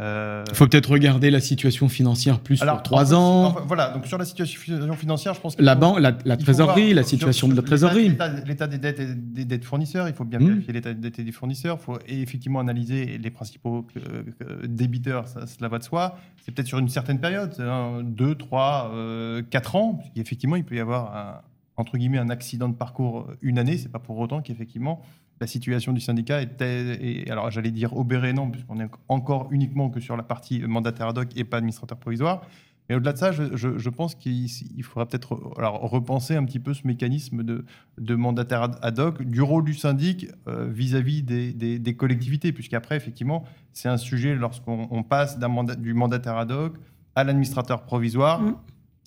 Euh, Il faut peut-être regarder la situation financière plus sur trois ans. voilà, donc sur la situation financière, je pense que la banque, la, trésorerie, la situation de la trésorerie, l'état des dettes et des dettes fournisseurs. Il faut bien hmm. vérifier l'état des dettes et des fournisseurs. Il faut effectivement analyser les principaux euh, débiteurs. Ça, cela va de soi. C'est peut-être sur une certaine période, deux, trois, euh, quatre ans, Effectivement, il peut y avoir un, entre guillemets un accident de parcours une année. C'est pas pour autant qu'effectivement la situation du syndicat était, et, alors j'allais dire obérée, non, puisqu'on est encore uniquement que sur la partie mandataire ad hoc et pas administrateur provisoire. Mais au-delà de ça, je, pense qu'il faudra peut-être repenser un petit peu ce mécanisme de, de mandataire ad hoc, du rôle du syndic euh, vis-à-vis des, des, collectivités, puisqu'après, effectivement, c'est un sujet lorsqu'on passe mandat, du mandataire ad hoc à l'administrateur provisoire. Mmh.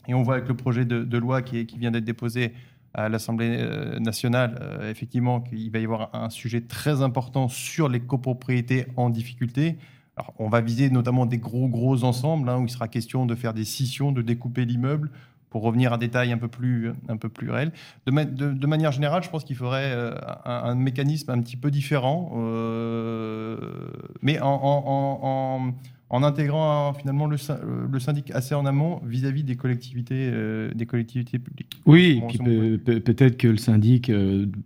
Et on voit avec le projet de, de loi qui, qui vient d'être déposé à l'Assemblée euh, nationale, euh, effectivement, qu'il va y avoir un sujet très important sur les copropriétés en difficulté. Alors, on va viser notamment des gros, gros ensembles, hein, où il sera question de faire des scissions, de découper l'immeuble, pour revenir à des tailles un peu plus, un peu plus réelles. De, manière générale, je pense qu'il faudrait euh, un, mécanisme un petit peu différent, mais en intégrant finalement le, le, syndic assez en amont vis-à-vis des collectivités, des collectivités publiques. Oui, puis peut-être que le syndic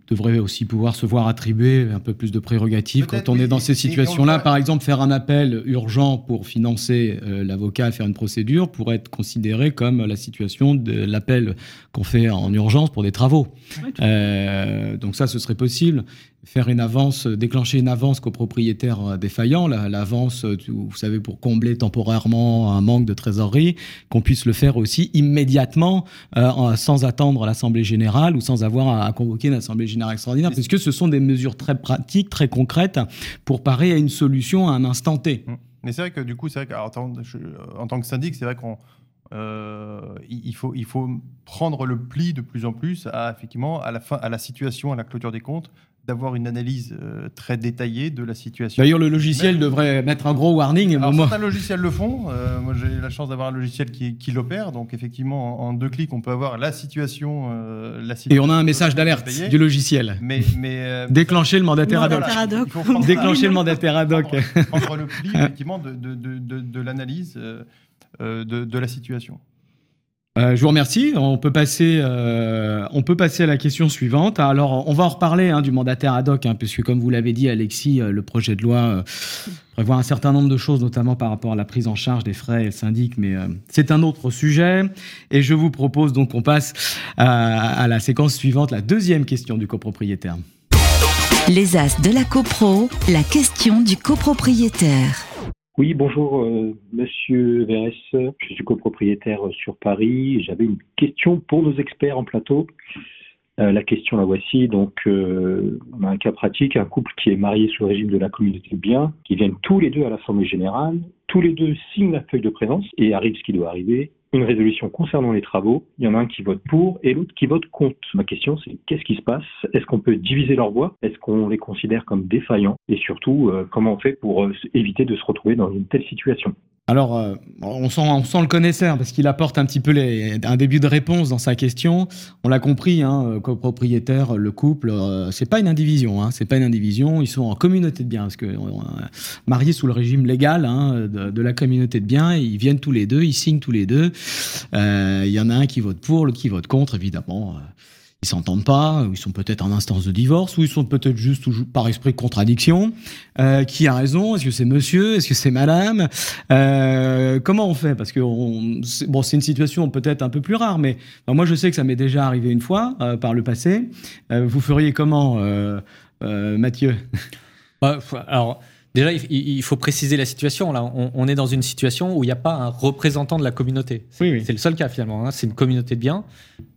devrait aussi pouvoir se voir attribuer un peu plus de prérogatives quand on est dans ces situations-là. Par exemple, faire un appel urgent pour financer l'avocat, faire une procédure, pourrait être considéré comme la situation de l'appel qu'on fait en urgence pour des travaux. donc ça, ce serait possible faire une avance, déclencher une avance copropriétaire défaillant, l'avance, vous savez, pour combler temporairement un manque de trésorerie, qu'on puisse le faire aussi immédiatement, euh, sans attendre l'Assemblée générale ou sans avoir à, convoquer une Assemblée générale extraordinaire, puisque ce sont des mesures très pratiques, très concrètes, pour parer à une solution à un instant T. Mmh. Mais c'est vrai que du coup, c'est vrai en tant que syndic, c'est vrai qu'on euh, il, faut, il faut prendre le pli de plus en plus effectivement, à la, fin, à la situation, à la clôture des comptes, d'avoir une analyse euh, très détaillée de la situation. D'ailleurs, le logiciel devrait mettre un gros warning. Alors, certains logiciels le font. Euh, moi, j'ai la chance d'avoir un logiciel qui, qui l'opère. Donc, effectivement, en, deux clics, on peut avoir la situation. la situation Et on a un message d'alerte du logiciel. Mais, mais déclencher le mandataire ad hoc. Déclencher le mandataire ad hoc. Prendre, le pli, effectivement, de, de, de, de l'analyse. Euh, de, la situation. Euh, je vous remercie. On peut passer, euh, on peut passer à la question suivante. Alors, on va en reparler hein, du mandataire ad hoc, hein, puisque comme vous l'avez dit, Alexis, le projet de loi prévoit un certain nombre de choses, notamment par rapport à la prise en charge des frais syndics, mais c'est un autre sujet. Et je vous propose donc qu'on passe à, à la séquence suivante, la deuxième question du copropriétaire. Les As de la CoPro, la question du copropriétaire. Oui, bonjour, euh, monsieur VS. Je suis copropriétaire sur Paris. J'avais une question pour nos experts en plateau. Euh, la question la voici. Donc, euh, on a un cas pratique, un couple qui est marié sous le régime de la communauté de biens, qui viennent tous les deux à l'Assemblée générale, tous les deux signent la feuille de présence et arrive ce qui doit arriver une résolution concernant les travaux, il y en a un qui vote pour et l'autre qui vote contre. Ma question, c'est qu'est-ce qui se passe? Est-ce qu'on peut diviser leurs voix? Est-ce qu'on les considère comme défaillants? Et surtout, euh, comment on fait pour euh, éviter de se retrouver dans une telle situation? Alors, euh, on, sent, le connaisseur parce qu'il apporte un petit peu un début de réponse dans sa question. On l'a compris, hein, copropriétaire, le couple, euh, c'est pas une indivision. Hein, c'est pas une indivision. Ils sont en communauté de biens parce que mariés sous le régime légal hein, de, la communauté de biens, ils viennent tous les deux, ils signent tous les deux. Il y en a un qui vote pour, l'autre qui vote contre, évidemment ils s'entendent pas, ou ils sont peut-être en instance de divorce, ou ils sont peut-être juste par esprit de contradiction. Euh, qui a raison? Est-ce que c'est monsieur? Est-ce que c'est madame? Euh, Comment on fait? Parce que bon, c'est une situation peut-être un peu plus rare, mais moi je sais que ça m'est déjà arrivé une fois euh, par le passé. vous feriez comment, Mathieu? Bah, Alors Déjà, il faut préciser la situation. Là, on, est dans une situation où il n'y a pas un représentant de la communauté. C'est le seul cas finalement. Hein. C'est une communauté de biens.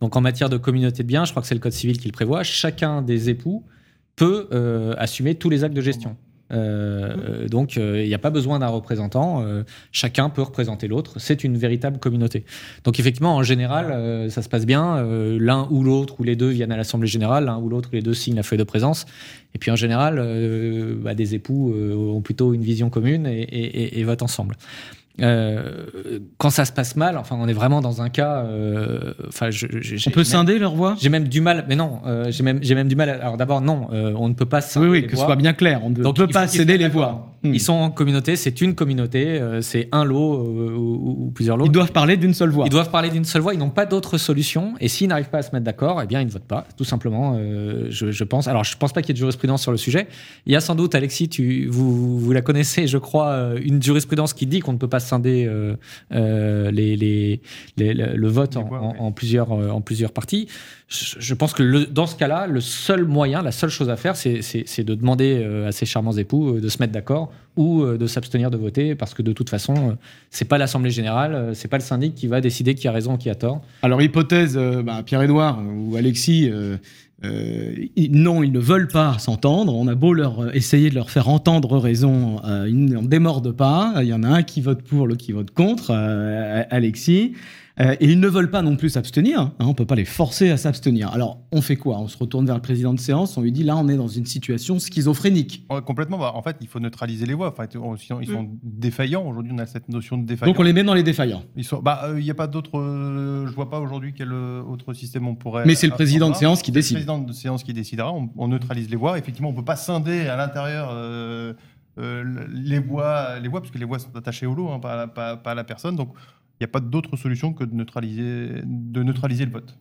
Donc, en matière de communauté de biens, je crois que c'est le code civil qui le prévoit. Chacun des époux peut euh, assumer tous les actes de gestion. Euh, donc, euh, il n'y a pas besoin d'un représentant. Euh, chacun peut représenter l'autre. C'est une véritable communauté. Donc, effectivement, en général, ça se passe bien. l'un ou l'autre ou les deux viennent à l'Assemblée générale. L'un ou l'autre ou les deux signent la feuille de présence. Et puis, en général, bah, des époux ont plutôt une vision commune et votent ensemble. Euh, quand ça se passe mal, enfin, on est vraiment dans un cas. Euh, enfin, on peut scinder leur voix? J'ai même du mal, mais non, euh, j'ai même, j'ai même du mal. alors d'abord, non, on ne peut pas. Scinder oui, oui, que ce soit bien clair. On ne peut pas céder les voix. Ils hmm. sont en communauté, c'est une communauté, c'est un lot ou, plusieurs lots. Ils doivent parler d'une seule voix. Ils doivent parler d'une seule voix. Ils n'ont pas d'autre solution. Et s'ils n'arrivent pas à se mettre d'accord, eh bien, ils ne votent pas. Tout simplement, je, je, pense. Alors, je pense pas qu'il y ait de jurisprudence sur le sujet. Il y a sans doute, Alexis, tu, vous, vous la connaissez, je crois, une jurisprudence qui dit qu'on ne peut pas scinder euh, les, le vote en, plusieurs, euh, en plusieurs parties. Je, pense que le, dans ce cas-là, le seul moyen, la seule chose à faire, c'est de demander euh, à ces charmants époux de se mettre d'accord ou de s'abstenir de voter parce que de toute façon, c'est pas l'Assemblée générale, c'est pas le syndic qui va décider qui a raison ou qui a tort. Alors, hypothèse, bah, Pierre-Édouard ou Alexis, non, ils ne veulent pas s'entendre. On a beau leur essayer de leur faire entendre raison, ils n'en démordent pas. Il y en a un qui vote pour, l'autre qui vote contre, Alexis. Euh, et ils ne veulent pas non plus s'abstenir. Hein, on ne peut pas les forcer à s'abstenir. Alors, on fait quoi? On se retourne vers le président de séance, on lui dit là, on est dans une situation schizophrénique. complètement. Bah, en fait, il faut neutraliser les voix. Enfin, sinon, ils sont mm. défaillants. Aujourd'hui, on a cette notion de défaillance. Donc, on les met dans les défaillants. Il n'y bah, euh, a pas d'autre. Euh, je vois pas aujourd'hui quel autre système on pourrait. Mais c'est le président de séance qui décide. le président de séance qui décidera. On, neutralise les voix. Effectivement, on ne peut pas scinder à l'intérieur euh, les voix, les voix, parce que les voix sont attachées au lot, hein, pas, à la, pas- pas à la personne. Donc, il n'y a pas d'autre solution que de neutraliser, de neutraliser le vote.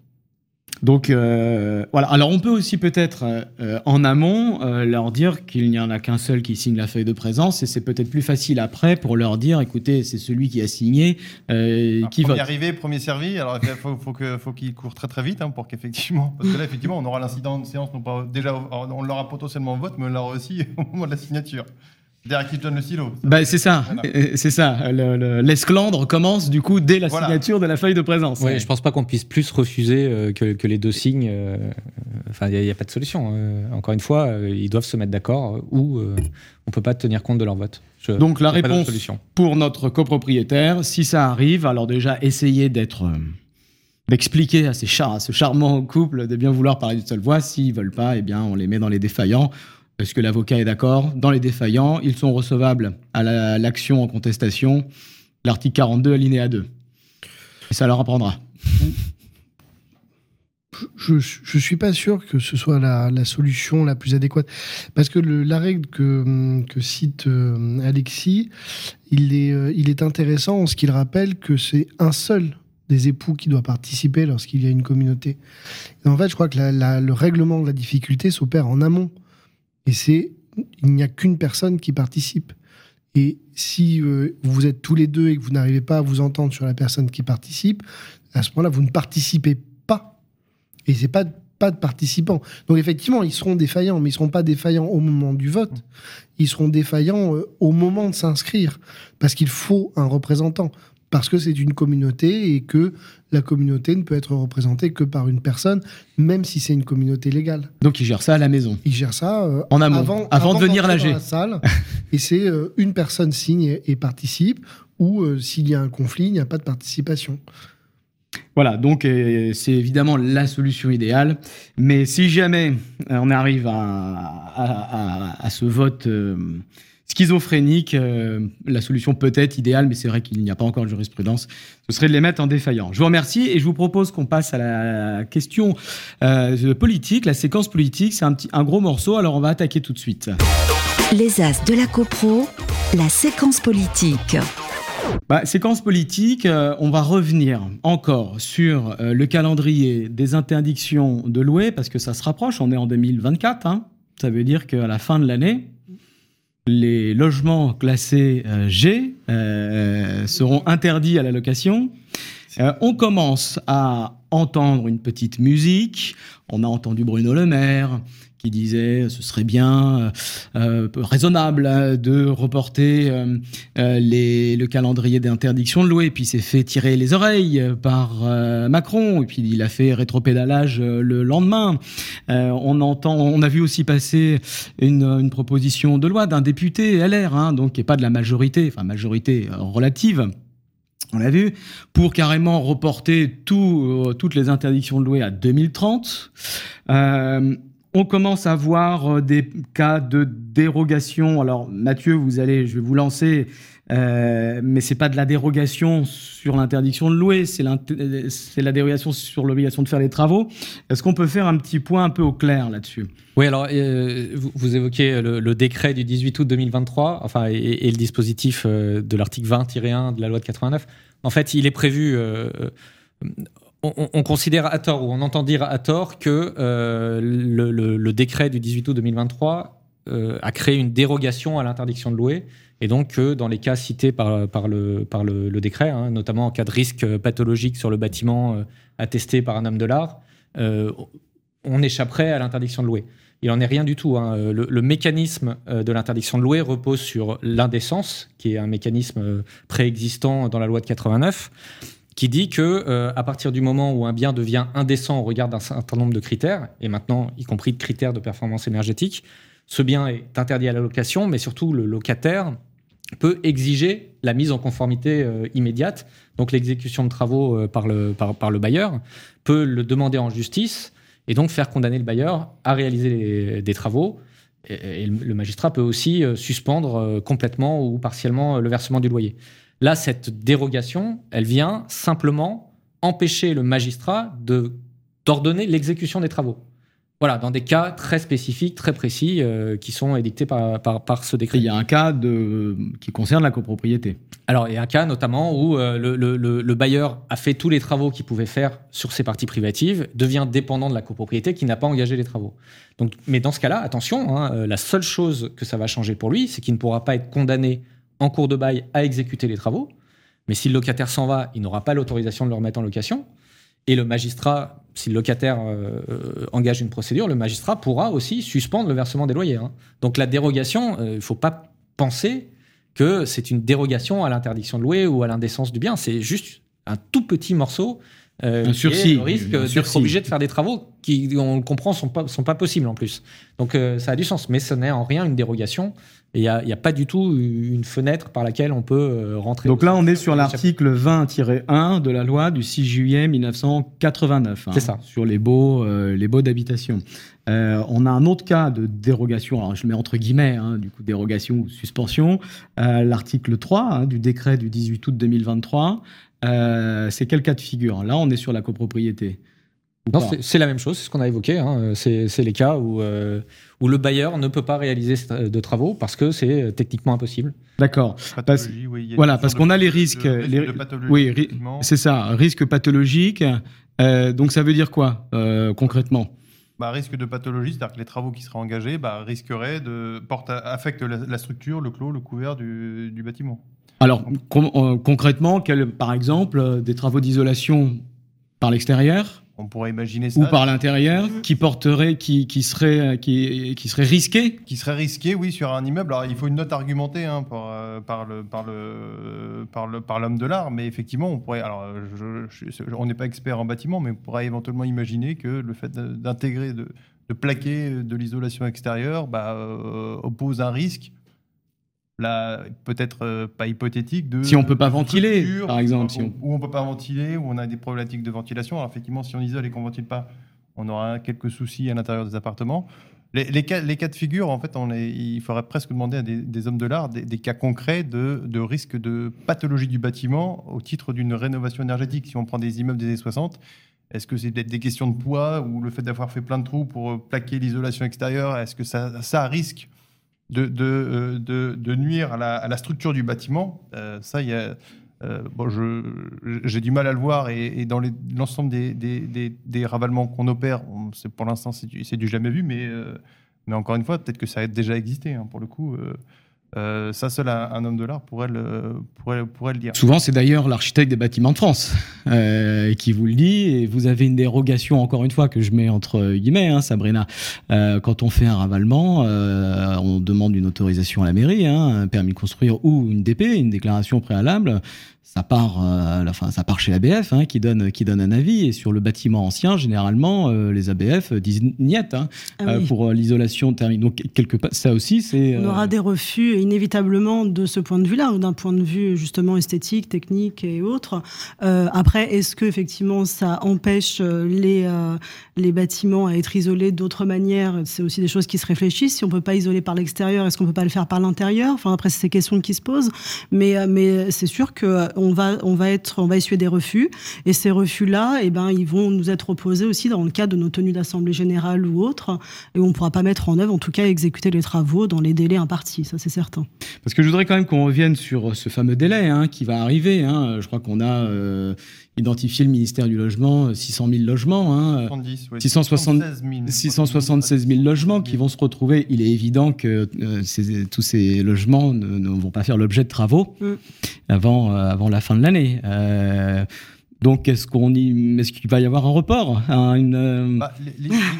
Donc euh, voilà. Alors on peut aussi peut-être euh, en amont euh, leur dire qu'il n'y en a qu'un seul qui signe la feuille de présence et c'est peut-être plus facile après pour leur dire écoutez c'est celui qui a signé Alors, qui premier vote. arrivé, premier servi. Alors, il faut, faut que- faut qu'il court très très vite hein, pour qu'effectivement, parce que là, effectivement, on aura l'incident de séance, non pas déjà, on l'aura potentiellement au vote, mais on l'aura aussi au moment de la signature. Derrière qui donne le stylo. Bah, c'est ça, c'est ça. Le- le- L'esclandre commence du coup dès la Voilà. signature de la feuille de présence. Ouais, je pense pas qu'on puisse plus refuser euh, que, que les deux signes. euh, Enfin, il n'y a, pas de solution. euh. encore une fois, euh, ils doivent se mettre d'accord euh, ou euh, on peut pas tenir compte de leur vote. Je- Donc la réponse solution. pour notre copropriétaire, si ça arrive, alors déjà essayez d'être euh, d'expliquer à, ces char à ce charmant couple de bien vouloir parler d'une seule voix. S'ils veulent pas, eh bien on les met dans les défaillants. Est-ce que l'avocat est d'accord? Dans les défaillants, ils sont recevables à la- l'action en contestation, l'article 42 alinéa 2. Et ça leur apprendra. je, je suis pas sûr que ce soit la, solution la plus adéquate. Parce que le- la règle que, cite euh, Alexis, il est, euh, il est intéressant en ce qu'il rappelle que c'est un seul des époux qui doit participer lorsqu'il y a une communauté. En fait, je crois que le règlement de la difficulté s'opère en amont. Et c'est, il n'y a qu'une personne qui participe. Et si euh, vous êtes tous les deux et que vous n'arrivez pas à vous entendre sur la personne qui participe, à ce moment-là, vous ne participez pas. Et c'est pas pas de participants. Donc effectivement, ils seront défaillants, mais ils seront pas défaillants au moment du vote. Ils seront défaillants euh, au moment de s'inscrire, parce qu'il faut un représentant, parce que c'est une communauté et que la communauté ne peut être représentée que par une personne, même si c'est une communauté légale. Donc ils gèrent ça à la maison. Ils gèrent ça euh, En amont, avant de venir d'entrer nager. dans la salle. et c'est euh, une personne signe et, et participe, ou euh, s'il y a un conflit, il n'y a pas de participation. Voilà, donc euh, c'est évidemment la solution idéale. Mais si jamais on arrive à, à- à- à ce vote euh, schizophrénique, euh, la solution peut être idéale, mais c'est vrai qu'il n'y a pas encore de jurisprudence, ce serait de les mettre en défaillant. Je vous remercie et je vous propose qu'on passe à la question euh, politique, la séquence politique. C'est un, petit, un gros morceau, alors on va attaquer tout de suite. Les As de la CoPro, la séquence politique. Bah, séquence politique, euh, on va revenir encore sur euh, le calendrier des interdictions de louer, parce que ça se rapproche, on est en 2024. hein. Ça veut dire qu'à la fin de l'année, les logements classés euh, G euh, seront interdits à la location. Euh, on commence à entendre une petite musique. On a entendu Bruno Le Maire qui disait ce serait bien euh, euh, raisonnable hein, de reporter euh, euh, les, le calendrier d'interdiction de louer. Puis il s'est fait tirer les oreilles par euh, Macron. Et puis il a fait rétropédalage euh, le lendemain. Euh, on entend, on a vu aussi passer une, proposition de loi d'un député LR, hein, donc qui n'est pas de la majorité, enfin majorité euh, relative. On l'a vu, pour carrément reporter tout, euh, toutes les interdictions de louer à 2030. Euh, on commence à voir euh, des cas de dérogation. Alors Mathieu, vous allez, je vais vous lancer, euh, mais c'est pas de la dérogation sur l'interdiction de louer, c'est la dérogation sur l'obligation de faire les travaux. Est-ce qu'on peut faire un petit point un peu au clair là-dessus? Oui, alors euh, vous, évoquez le, décret du 18 août 2023, enfin, et, le dispositif de l'article 20-1 de la loi de 89. En fait, il est prévu. On, on- on considère à tort ou on entend dire à tort que euh, le, décret du 18 août 2023 euh, a créé une dérogation à l'interdiction de louer et donc que dans les cas cités par, le, décret, hein, notamment en cas de risque pathologique sur le bâtiment euh, attesté par un homme de l'art, euh, on échapperait à l'interdiction de louer. Il en est rien du tout. hein. Le, le mécanisme euh, de l'interdiction de louer repose sur l'indécence, qui est un mécanisme euh, préexistant dans la loi de 89, qui dit que euh, à partir du moment où un bien devient indécent au regard d'un certain nombre de critères, et maintenant y compris de critères de performance énergétique, ce bien est interdit à la location, mais surtout le locataire peut exiger la mise en conformité euh, immédiate, donc l'exécution de travaux euh, par, le, par, le bailleur, peut le demander en justice et donc faire condamner le bailleur à réaliser des travaux. Et, le magistrat peut aussi suspendre complètement ou partiellement le versement du loyer. Là, cette dérogation, elle vient simplement empêcher le magistrat de d'ordonner l'exécution des travaux. Voilà, dans des cas très spécifiques, très précis, euh, qui sont édictés par, par, par ce décret. Il y a un cas de, qui concerne la copropriété. Alors, il y a un cas notamment où euh, le, le- le- le bailleur a fait tous les travaux qu'il pouvait faire sur ses parties privatives, devient dépendant de la copropriété qui n'a pas engagé les travaux. Donc, mais dans ce cas-là, attention, hein, euh, la seule chose que ça va changer pour lui, c'est qu'il ne pourra pas être condamné en cours de bail à exécuter les travaux. Mais si le locataire s'en va, il n'aura pas l'autorisation de le remettre en location. Et le magistrat, si le locataire euh, euh, engage une procédure, le magistrat pourra aussi suspendre le versement des loyers. hein. Donc la dérogation, euh, il ne faut pas penser que c'est une dérogation à l'interdiction de louer ou à l'indécence du bien. C'est juste un tout petit morceau. euh, Un sursis, le risque d'être obligé de faire des travaux qui, on le comprend, sont pas, sont pas possibles en plus. Donc ça a du sens, mais ce n'est en rien une dérogation. Et il n'y a, pas du tout une fenêtre par laquelle on peut euh, rentrer. Donc là, on est sur l'article 20-1 de la loi du 6 juillet 1989. hein, C'est ça. Sur les baux, euh, les baux d'habitation. Euh, on a un autre cas de dérogation, alors je le mets entre guillemets, hein, du coup dérogation ou suspension. Euh, l'article 3 hein, du décret du 18 août 2023. Euh, c'est quel cas de figure? Là, on est sur la copropriété. Non, pas c'est- la même chose, c'est ce qu'on a évoqué. hein. C'est les cas où, euh, où le bailleur ne peut pas réaliser de travaux parce que c'est euh, techniquement impossible. D'accord. Parce- oui, voilà, parce qu'on a les risques, de risque les- de pathologie, oui, ri- c'est ça, risque pathologique. Euh, donc ça veut dire quoi euh, concrètement? Bah, risque de pathologie, c'est-à-dire que les travaux qui seraient engagés bah, risqueraient de porte, affectent la, la structure, le clos, le couvert du, du bâtiment. Alors con- euh, concrètement, quel- par exemple, des travaux d'isolation par l'extérieur On pourrait imaginer ça. ou par l'intérieur qui porteraient, qui, qui seraient, qui, qui seraient risqués qui serait risqué, oui, sur un immeuble. Alors, il faut une note argumentée hein, par, euh, par le par le par le par l'homme de l'art, mais effectivement, on pourrait. Alors, je- je- je- on n'est pas expert en bâtiment, mais on pourrait éventuellement imaginer que le fait d'intégrer, de, de plaquer de l'isolation extérieure, bah, euh, oppose un risque. Là, peut-être euh, pas hypothétique de. Si on peut pas ventiler, par exemple, si on- où on peut pas ventiler, où on a des problématiques de ventilation. Alors effectivement, si on isole et qu'on ventile pas, on aura quelques soucis à l'intérieur des appartements. Les, les cas, les cas de figure, en fait, on les- il faudrait presque demander à des, des hommes de l'art des, des cas concrets de, de risque de pathologie du bâtiment au titre d'une rénovation énergétique. Si on prend des immeubles des années 60, est-ce que c'est peut-être des questions de poids ou le fait d'avoir fait plein de trous pour euh, plaquer l'isolation extérieure Est-ce que ça, ça risque de, euh, de, de nuire à la, à la structure du bâtiment Euh, Ça, euh, j'ai du mal à le voir et, dans l'ensemble des, des, des, ravalements qu'on opère, pour l'instant c'est du, du jamais vu, mais, mais encore une fois, peut-être que ça a déjà existé. hein, pour le coup, euh, ça seul un, un homme de l'art pourrait le, pourrait, pourrait le dire. Souvent, c'est d'ailleurs l'architecte des bâtiments de France euh, qui vous le dit. Et vous avez une dérogation, encore une fois, que je mets entre guillemets, hein, Sabrina. Euh, quand on fait un ravalement, euh, on demande une autorisation à la mairie, hein, un permis de construire ou une DP, une déclaration préalable. Ça part, euh, à la fin, ça part chez l'ABF hein, qui donne qui donne un avis. Et sur le bâtiment ancien, généralement, euh, les ABF disent niet hein, Ah euh, oui. pour l'isolation thermique. Donc quelque part, ça aussi, c'est. On euh, aura des refus inévitablement de ce point de vue-là, ou d'un point de vue justement esthétique, technique et autres. Euh, après, est-ce que effectivement ça empêche euh, les euh, les bâtiments à être isolés d'autres manières? C'est aussi des choses qui se réfléchissent. Si on peut pas isoler par l'extérieur, est-ce qu'on peut pas le faire par l'intérieur? Enfin, après, c'est ces questions qui se posent. Mais mais c'est sûr que on va on va va essuyer des refus, et ces refus-là, eh ben ils vont nous être opposés aussi dans le cadre de nos tenues d'assemblée générale ou autres, et on ne pourra pas mettre en œuvre, en tout cas exécuter les travaux dans les délais impartis, ça c'est certain. Parce que je voudrais quand même qu'on revienne sur ce fameux délai hein, qui va arriver. hein. Je crois qu'on a euh, identifié le ministère du Logement, euh, 600 000 logements. Hein, 70, ouais, 660 000, 676 000 logements qui vont se retrouver. Il est évident que euh, ces- tous ces logements ne, ne vont pas faire l'objet de travaux Mm. avant, euh, avant la fin de l'année. Donc, est-ce qu'on y, est-ce qu'il va y avoir un report hein, une, euh, Bah,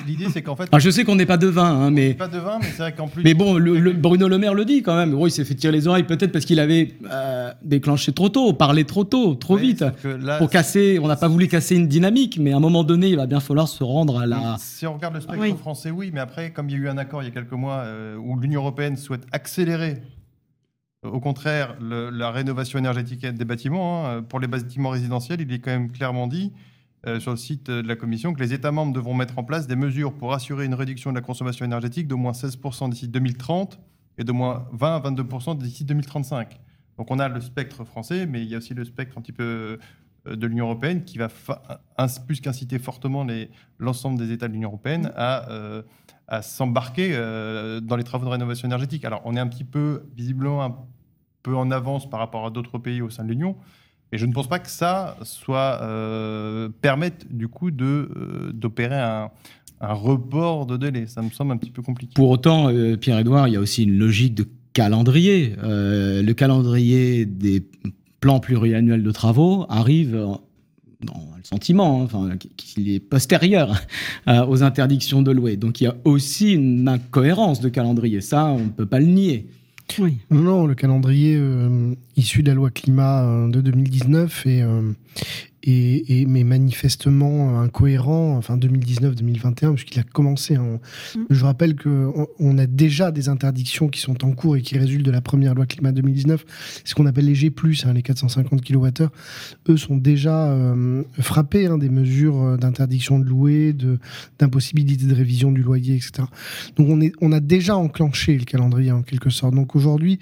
L'idée, c'est qu'en fait. ah, Je sais qu'on n'est pas devin, hein, mais Pas de vin, mais c'est vrai qu'en plus. mais bon, le, le- Bruno Le Maire le dit quand même. Bon, il s'est fait tirer les oreilles peut-être parce qu'il avait euh, déclenché trop tôt, parlé trop tôt, trop vite. là, Pour casser, on n'a pas voulu casser une dynamique, mais à un moment donné, il va bien falloir se rendre à la. Si on regarde le spectre Oui. français, oui, mais après, comme il y a eu un accord il y a quelques mois euh, où l'Union européenne souhaite accélérer, au contraire, la rénovation énergétique des bâtiments, hein, pour les bâtiments résidentiels, il est quand même clairement dit euh, sur le site de la Commission que les États membres devront mettre en place des mesures pour assurer une réduction de la consommation énergétique d'au moins 16% d'ici 2030 et d'au moins 20 à 22% d'ici 2035. Donc on a le spectre français, mais il y a aussi le spectre un petit peu euh, de l'Union européenne qui va plus qu'inciter fortement l'ensemble des États de l'Union européenne à, euh, s'embarquer dans les travaux de rénovation énergétique. Alors on est un petit peu, visiblement, un peu en avance par rapport à d'autres pays au sein de l'Union. Et je ne pense pas que ça soit permette du coup de d'opérer un, un report de délai. Ça me semble un petit peu compliqué. Pour autant, Pierre-Edouard, il y a aussi une logique de calendrier. le calendrier des plan pluriannuel de travaux arrive dans le sentiment, hein, enfin, qu'il est postérieur euh, aux interdictions de louer. Donc il y a aussi une incohérence de calendrier. Ça, on ne peut pas le nier. Oui. Non, le calendrier euh, issu de la loi climat euh, de 2019 et, et, mais manifestement incohérent, enfin 2019-2021, puisqu'il a commencé. En... Mm. Je rappelle qu'on on a déjà des interdictions qui sont en cours et qui résultent de la première loi climat 2019, ce qu'on appelle les G+, hein, les 450 kWh. Eux sont déjà euh, frappés hein, des mesures euh, d'interdiction de louer, d'impossibilité de, révision du loyer, etc. Donc on, est, on a déjà enclenché le calendrier en quelque sorte. Donc aujourd'hui,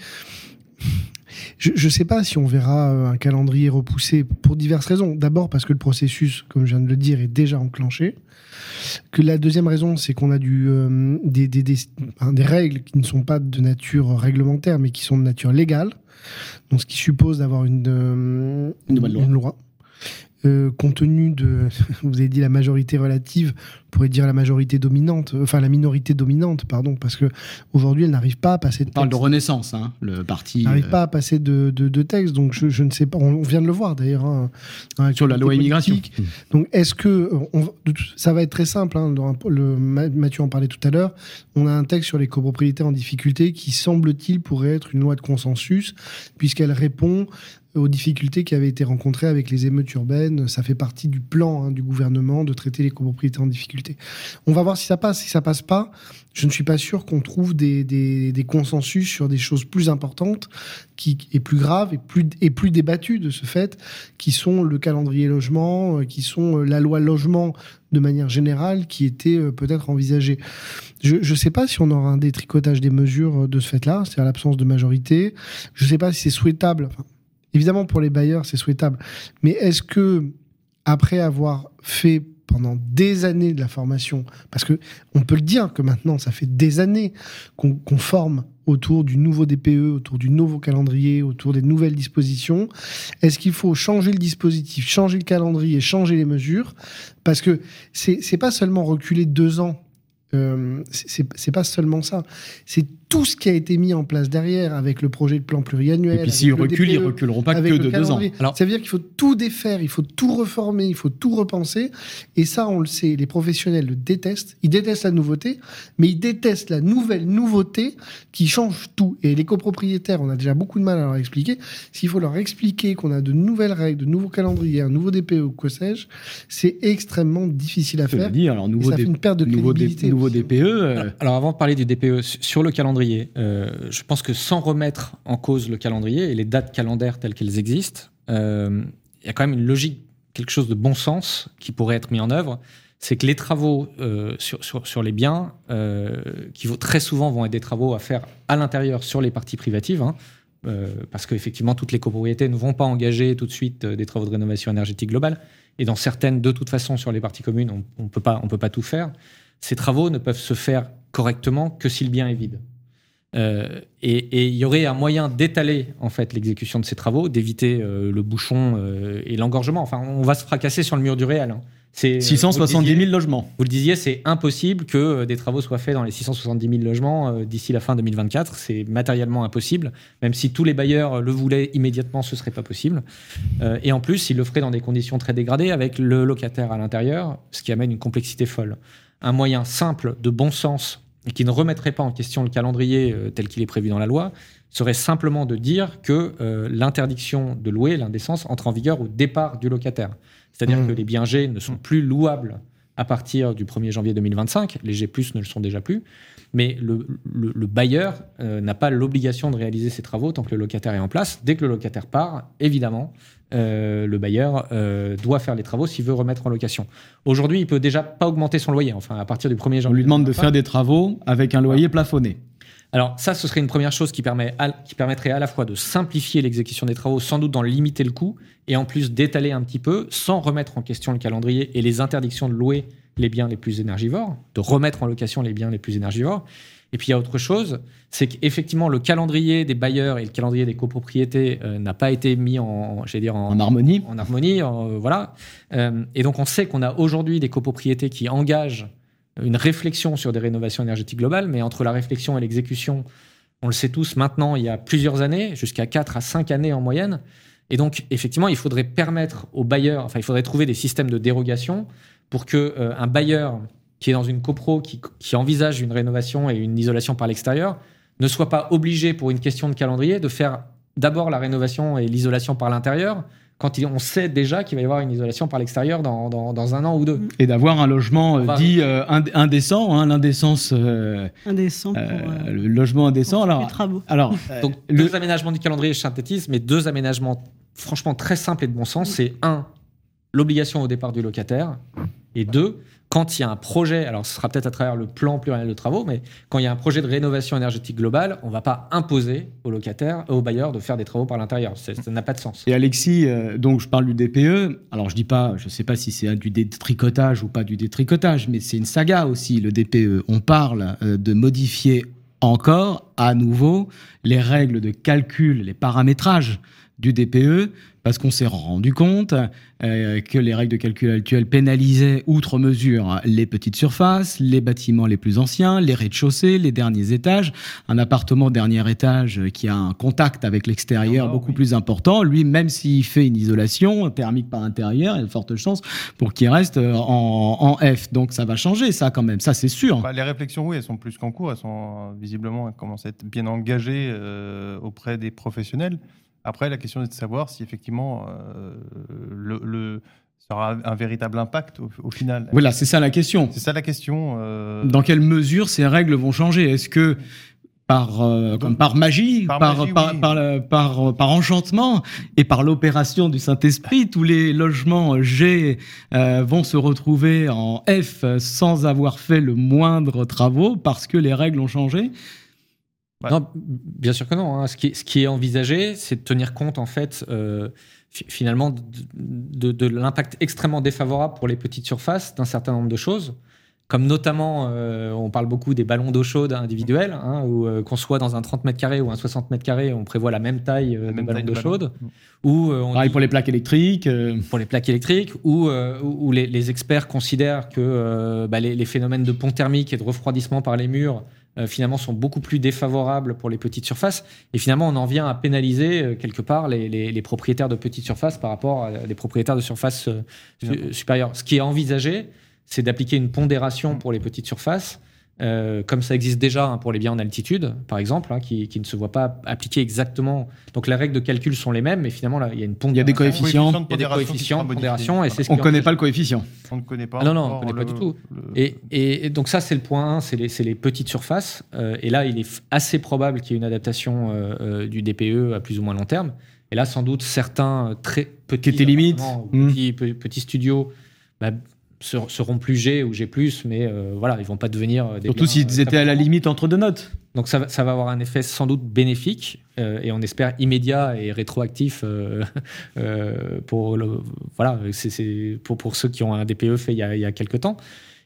je ne sais pas si on verra euh, un calendrier repoussé pour diverses raisons. D'abord parce que le processus, comme je viens de le dire, est déjà enclenché. Que la deuxième raison, c'est qu'on a du, euh, des, des, des, des, règles qui ne sont pas de nature réglementaire, mais qui sont de nature légale. Donc, ce qui suppose d'avoir une, euh, une, loi. Euh, compte tenu de, vous avez dit la majorité relative, on pourrait dire la majorité dominante, enfin la minorité dominante, pardon, parce que aujourd'hui elle n'arrive pas à passer de. On parle de Renaissance, hein, le parti. N'arrive euh, pas à passer de, de, texte, donc je, ne sais pas. On vient de le voir d'ailleurs hein, sur la loi immigration. Donc est-ce que ça va être très simple hein, le, Mathieu en parlait tout à l'heure. On a un texte sur les copropriétaires en difficulté qui semble-t-il pourrait être une loi de consensus puisqu'elle répond aux difficultés qui avaient été rencontrées avec les émeutes urbaines. Ça fait partie du plan hein, du gouvernement de traiter les copropriétés en difficulté. On va voir si ça passe. Si ça passe pas, je ne suis pas sûr qu'on trouve des, consensus sur des choses plus importantes qui, et plus graves et plus, et débattues de ce fait, qui sont le calendrier logement, euh, qui sont euh, la loi logement de manière générale qui était euh, peut-être envisagée. Je ne sais pas si on aura un détricotage des mesures de ce fait-là, c'est-à-dire l'absence de majorité. Je ne sais pas si c'est souhaitable. Évidemment, pour les bailleurs, c'est souhaitable. Mais est-ce que, après avoir fait pendant des années de la formation, parce que on peut le dire que maintenant, ça fait des années qu'on forme autour du nouveau DPE, autour du nouveau calendrier, autour des nouvelles dispositions. Est-ce qu'il faut changer le dispositif, changer le calendrier, changer les mesures? Parce que c'est pas seulement reculer deux ans. Euh, c'est pas seulement ça. Tout ce qui a été mis en place derrière avec le projet de plan pluriannuel. Et puis s'ils reculent, ils reculeront pas que de deux ans. Alors, ça veut dire qu'il faut tout défaire, il faut tout reformer, il faut tout repenser. Et ça, on le sait, les professionnels le détestent. Ils détestent la nouveauté, mais ils détestent la nouvelle nouveauté qui change tout. Et les copropriétaires, on a déjà beaucoup de mal à leur expliquer. S'il faut leur expliquer qu'on a de nouvelles règles, de nouveaux calendriers, un nouveau DPE ou quoi sais-je, c'est extrêmement difficile à faire. Dire, alors, nouveau ça fait une perte de nouveau crédibilité. Nouveau DPE. Euh, alors avant de parler du DPE, sur le calendrier, euh, je pense que sans remettre en cause le calendrier et les dates calendaires telles qu'elles existent, euh, il y a quand même une logique, quelque chose de bon sens qui pourrait être mis en œuvre. C'est que les travaux euh, sur, les biens, qui très souvent vont être des travaux à faire à l'intérieur sur les parties privatives, hein, parce qu'effectivement, toutes les copropriétés ne vont pas engager tout de suite des travaux de rénovation énergétique globale. Et dans certaines, de toute façon, sur les parties communes, on ne peut pas tout faire. Ces travaux ne peuvent se faire correctement que si le bien est vide. Euh, et il y aurait un moyen d'étaler en fait l'exécution de ces travaux, d'éviter euh, le bouchon euh, et l'engorgement. Enfin, on va se fracasser sur le mur du réel. Hein. C'est 670 000 logements. Vous le disiez, c'est impossible que des travaux soient faits dans les 670 000 logements d'ici la fin 2024. C'est matériellement impossible. Même si tous les bailleurs le voulaient immédiatement, ce serait pas possible. et en plus, ils le feraient dans des conditions très dégradées avec le locataire à l'intérieur, ce qui amène une complexité folle. Un moyen simple, de bon sens et qui ne remettrait pas en question le calendrier euh, tel qu'il est prévu dans la loi, serait simplement de dire que euh, l'interdiction de louer, l'indécence, entre en vigueur au départ du locataire. C'est-à-dire mmh. que les biens G ne sont plus louables à partir du 1er janvier 2025, les G+, ne le sont déjà plus, mais le, bailleur euh, n'a pas l'obligation de réaliser ses travaux tant que le locataire est en place. Dès que le locataire part, évidemment, euh, le bailleur euh, doit faire les travaux s'il veut remettre en location. Aujourd'hui, il peut déjà pas augmenter son loyer. Enfin, à partir du 1er janvier. On lui demande de faire des travaux avec un loyer plafonné. Alors ça, ce serait une première chose qui, permet qui permettrait à la fois de simplifier l'exécution des travaux, sans doute d'en limiter le coût, et en plus d'étaler un petit peu, sans remettre en question le calendrier et les interdictions de louer les biens les plus énergivores, de remettre en location les biens les plus énergivores. Et puis il y a autre chose, c'est qu'effectivement le calendrier des bailleurs et le calendrier des copropriétés euh, n'a pas été mis en, dire en, harmonie. En harmonie, euh, voilà. Euh, et donc on sait qu'on a aujourd'hui des copropriétés qui engagent une réflexion sur des rénovations énergétiques globales, mais entre la réflexion et l'exécution, on le sait tous maintenant, il y a plusieurs années, jusqu'à 4 à 5 années en moyenne. Et donc, effectivement, il faudrait permettre aux bailleurs, enfin, il faudrait trouver des systèmes de dérogation pour que euh, un bailleur qui est dans une copro, qui envisage une rénovation et une isolation par l'extérieur, ne soit pas obligé, pour une question de calendrier, de faire d'abord la rénovation et l'isolation par l'intérieur, quand on sait déjà qu'il va y avoir une isolation par l'extérieur dans, dans, un an ou deux. Et d'avoir un logement euh, dit euh, indécent, hein, l'indécence. indécent. le logement indécent. Alors, alors donc deux aménagements du calendrier, je synthétise, mais deux aménagements franchement très simples et de bon sens. C'est un, l'obligation au départ du locataire. Et deux, quand il y a un projet, alors ce sera peut-être à travers le plan pluriannuel de travaux, mais quand il y a un projet de rénovation énergétique globale, on ne va pas imposer aux locataires, aux bailleurs de faire des travaux par l'intérieur. Ça n'a pas de sens. Et Alexis, euh, donc je parle du DPE. Alors je dis pas, je sais pas si c'est du détricotage ou pas du détricotage, mais c'est une saga aussi le DPE. On parle euh, de modifier encore à nouveau les règles de calcul, les paramétrages du DPE parce qu'on s'est rendu compte euh, que les règles de calcul actuelles pénalisaient outre mesure les petites surfaces, les bâtiments les plus anciens, les rez-de-chaussée, les derniers étages. Un appartement dernier étage qui a un contact avec l'extérieur beaucoup plus important, lui, même s'il fait une isolation thermique par intérieur, il y a de fortes chances pour qu'il reste en, F. Donc ça va changer, ça quand même, ça c'est sûr. Bah, les réflexions, oui, elles sont plus qu'en cours, elles sont visiblement, elles commencent à être bien engagées euh, auprès des professionnels. Après, la question est de savoir si effectivement euh, le, sera un véritable impact au, final. Voilà, c'est ça la question. C'est ça la question. Euh. Dans quelle mesure ces règles vont changer? Est-ce que par, euh, comme par magie, par, par, par, par, enchantement et par l'opération du Saint-Esprit, tous les logements G vont se retrouver en F sans avoir fait le moindre travaux parce que les règles ont changé? Non, bien sûr que non. Hein. Ce, qui, ce, qui, est envisagé, c'est de tenir compte, en fait, euh, finalement, de, de, l'impact extrêmement défavorable pour les petites surfaces d'un certain nombre de choses. Comme notamment, euh, on parle beaucoup des ballons d'eau chaude individuels, hein, ou euh, qu'on soit dans un 30 mètres carrés ou un 60 mètres carrés, on prévoit la même taille de ballons d'eau chaude. Ou on Pareil pour les plaques électriques. Pour les plaques électriques, ou où, les, les, experts considèrent que bah, les, les, phénomènes de pont thermique et de refroidissement par les murs euh, finalement sont beaucoup plus défavorables pour les petites surfaces. Et finalement, on en vient à pénaliser euh, quelque part les, propriétaires de petites surfaces par rapport à des propriétaires de surfaces euh, supérieures. Ce qui est envisagé, c'est d'appliquer une pondération pour les petites surfaces euh, comme ça existe déjà hein, pour les biens en altitude, par exemple, hein, qui, ne se voient pas appliquer exactement. Donc les règles de calcul sont les mêmes, mais finalement là, il y a une Il y a des coefficients. Il y a des coefficients de pondération, et c'est ce On ne connaît pas le coefficient. On ne connaît pas. Ah non, non, on ne connaît pas du tout. Et, et, donc ça, c'est le point 1, c'est les, les, petites surfaces. Euh, et là, il est assez probable qu'il y ait une adaptation euh, du DPE à plus ou moins long terme. Et là, sans doute, certains très petits, limites. Petits, petits, studios bah, seront plus G ou G+, mais euh, voilà, ils vont pas devenir euh, des Surtout s'ils étaient à la limite entre deux notes. Donc ça, ça va avoir un effet sans doute bénéfique euh, et on espère immédiat et rétroactif pour le, voilà, c'est pour, pour ceux qui ont un DPE fait il y a, il y a quelques temps.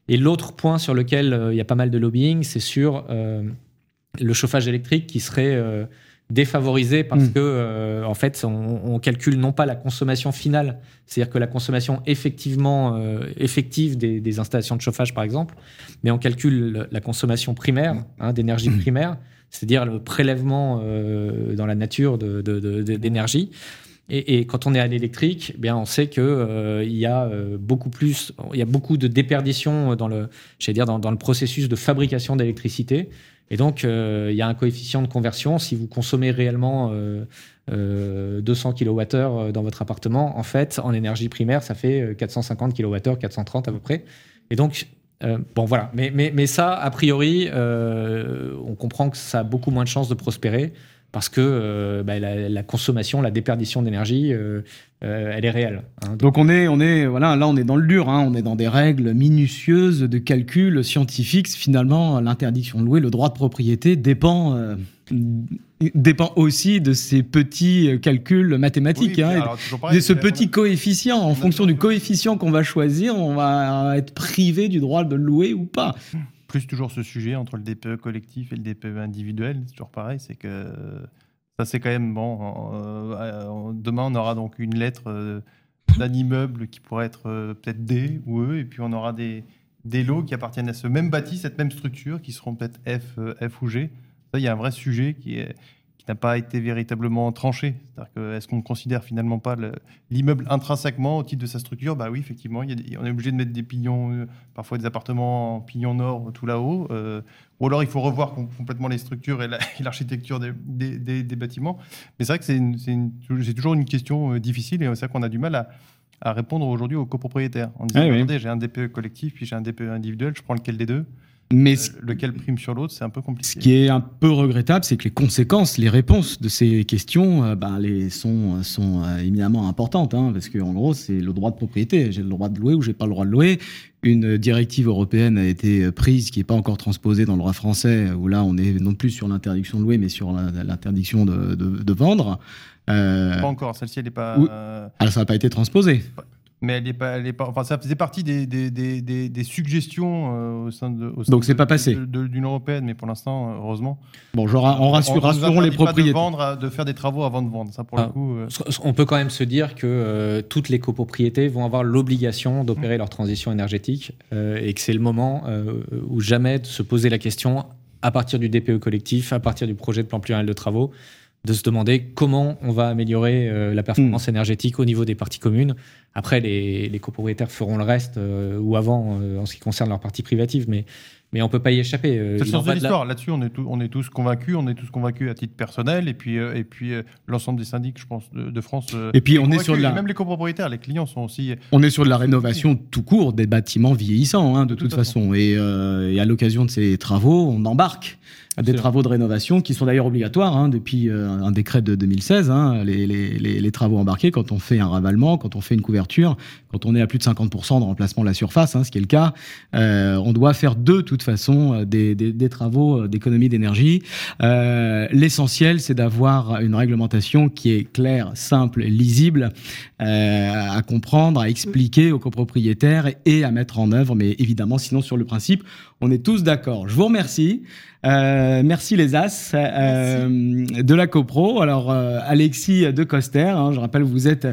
Et l'autre point sur lequel il y a pas mal de lobbying, c'est sur le chauffage électrique qui serait défavorisé parce hmm. que euh, en fait on, calcule non pas la consommation finale, c'est-à-dire que la consommation effectivement euh, effective des, installations de chauffage par exemple, mais on calcule la consommation primaire hein, d'énergie hmm. primaire, c'est-à-dire le prélèvement euh, dans la nature d'énergie. De, et, quand on est à l'électrique, eh bien on sait que il y a beaucoup plus, il y a beaucoup de déperdition dans le, dire dans, dans le processus de fabrication d'électricité. Et donc, euh, il y a un coefficient de conversion. Si vous consommez réellement 200 euh, kWh euh, dans votre appartement, en fait, en énergie primaire, ça fait 450 kWh, 430 à peu près. Et donc, bon, voilà. Mais, ça, a priori, on comprend que ça a beaucoup moins de chances de prospérer parce que bah, la, consommation, la déperdition d'énergie, elle est réelle. Hein. Donc on est, on est, voilà, là on est dans le dur, hein. on est dans des règles minutieuses de calcul scientifiques. Finalement, l'interdiction de louer, le droit de propriété dépend dépend aussi de ces petits calculs mathématiques, hein, de ce petit coefficient. En fonction du coefficient qu'on va choisir, on va être privé du droit de louer ou pas. Plus toujours ce sujet entre le DPE collectif et le DPE individuel, c'est toujours pareil, c'est que ça c'est quand même bon. Euh, demain on aura donc une lettre euh, d'un immeuble qui pourrait être euh, peut-être D ou E, et puis on aura des, des lots qui appartiennent à ce même bâti, cette même structure, qui seront peut-être F, F ou G il y a un vrai sujet qui est n'a pas été véritablement tranché. est-ce qu'on ne considère finalement pas l'immeuble intrinsèquement au titre de sa structure? Bah oui, effectivement, on est obligé de mettre des pignons, euh, parfois des appartements en pignon nord tout là-haut. Euh, ou alors il faut revoir complètement les structures et l'architecture des, bâtiments. Mais c'est vrai que c'est toujours une question euh, difficile et c'est vrai qu'on a du mal à, répondre aujourd'hui aux copropriétaires. En disant, j'ai un DPE collectif, puis j'ai un DPE individuel, je prends lequel des deux? Mais euh, lequel prime sur l'autre, c'est un peu compliqué. Ce qui est un peu regrettable, c'est que les conséquences, les réponses de ces questions euh, ben, les sont, sont euh, éminemment importantes. Hein, parce qu'en gros, c'est le droit de propriété. J'ai le droit de louer ou j'ai pas le droit de louer. Une directive européenne a été prise qui n'est pas encore transposée dans le droit français, où là, on est non plus sur l'interdiction de louer, mais sur l'interdiction de, de, vendre. pas encore, celle-ci, elle n'est pas. Alors, ça n'a pas été transposé mais elle est pas, elle est pas, enfin, ça faisait partie des, des, des, des, suggestions euh, au sein de. Au sein Donc c'est pas passé. D'une européenne, mais pour l'instant, heureusement. Bon, genre, on rassure, rassurons les propriétaires. de vendre, de faire des travaux avant de vendre. Ça, pour le ah. coup. Euh. On peut quand même se dire que euh, toutes les copropriétés vont avoir l'obligation d'opérer mmh. leur transition énergétique et que c'est le moment où jamais de se poser la question à partir du DPE collectif, à partir du projet de plan pluriel de travaux, de se demander comment on va améliorer la performance mmh. énergétique au niveau des parties communes après, les, copropriétaires feront le reste euh, ou avant euh, en ce qui concerne leur partie privative, mais, mais on ne peut pas y échapper. Euh, c'est le sens de l'histoire. Là-dessus, on, est on est tous convaincus, on est tous convaincus à titre personnel, et puis, et puis l'ensemble des syndics, je pense, de, France. et puis, on est sur la... Même les copropriétaires, les clients sont aussi. On est sur de la rénovation tout court des bâtiments vieillissants, hein, de toute façon. Et, et à l'occasion de ces travaux, on embarque des travaux de rénovation qui sont d'ailleurs obligatoires hein, depuis euh, un décret de 2016. Hein, les, les, les, travaux embarqués quand on fait un ravalement, quand on fait une couverture, quand on est à plus de 50% de remplacement de la surface, hein, ce qui est le cas, euh, on doit faire de toute euh, des, travaux d'économie d'énergie. Euh, L'essentiel, c'est d'avoir une réglementation qui est claire, simple, lisible, euh, à comprendre, à expliquer aux copropriétaires et à mettre en œuvre. Mais évidemment, sinon sur le principe, on est tous d'accord. Je vous remercie. Euh, merci les As euh, de la CoPro. Alors euh, Alexis de Coster, hein, je rappelle vous êtes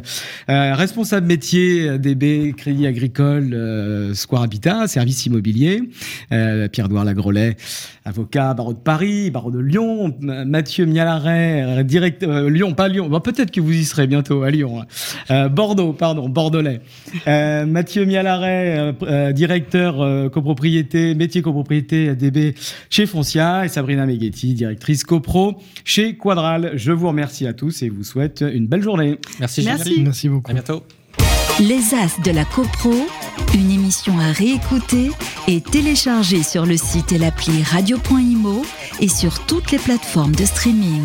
responsable métier DB Crédit Agricole Square Habitat, service immobilier. Pierre-Edouard Lagrolet, avocat barreau de Paris, barreau de Lyon. Mathieu Mialaret, directeur Lyon, pas Lyon. Bon, Peut-être que vous y serez bientôt à Lyon. Bordeaux, pardon, bordelais. Mathieu Mialaret, directeur copropriété, métier copropriété DB chez Foncier et Sabrina Meghetti, directrice copro chez Quadral. Je vous remercie à tous et vous souhaite une belle journée. Merci. Merci, Merci beaucoup. À bientôt. Les As de la CoPro, une émission à réécouter et télécharger sur le site et l'appli radio.imo et sur toutes les plateformes de streaming.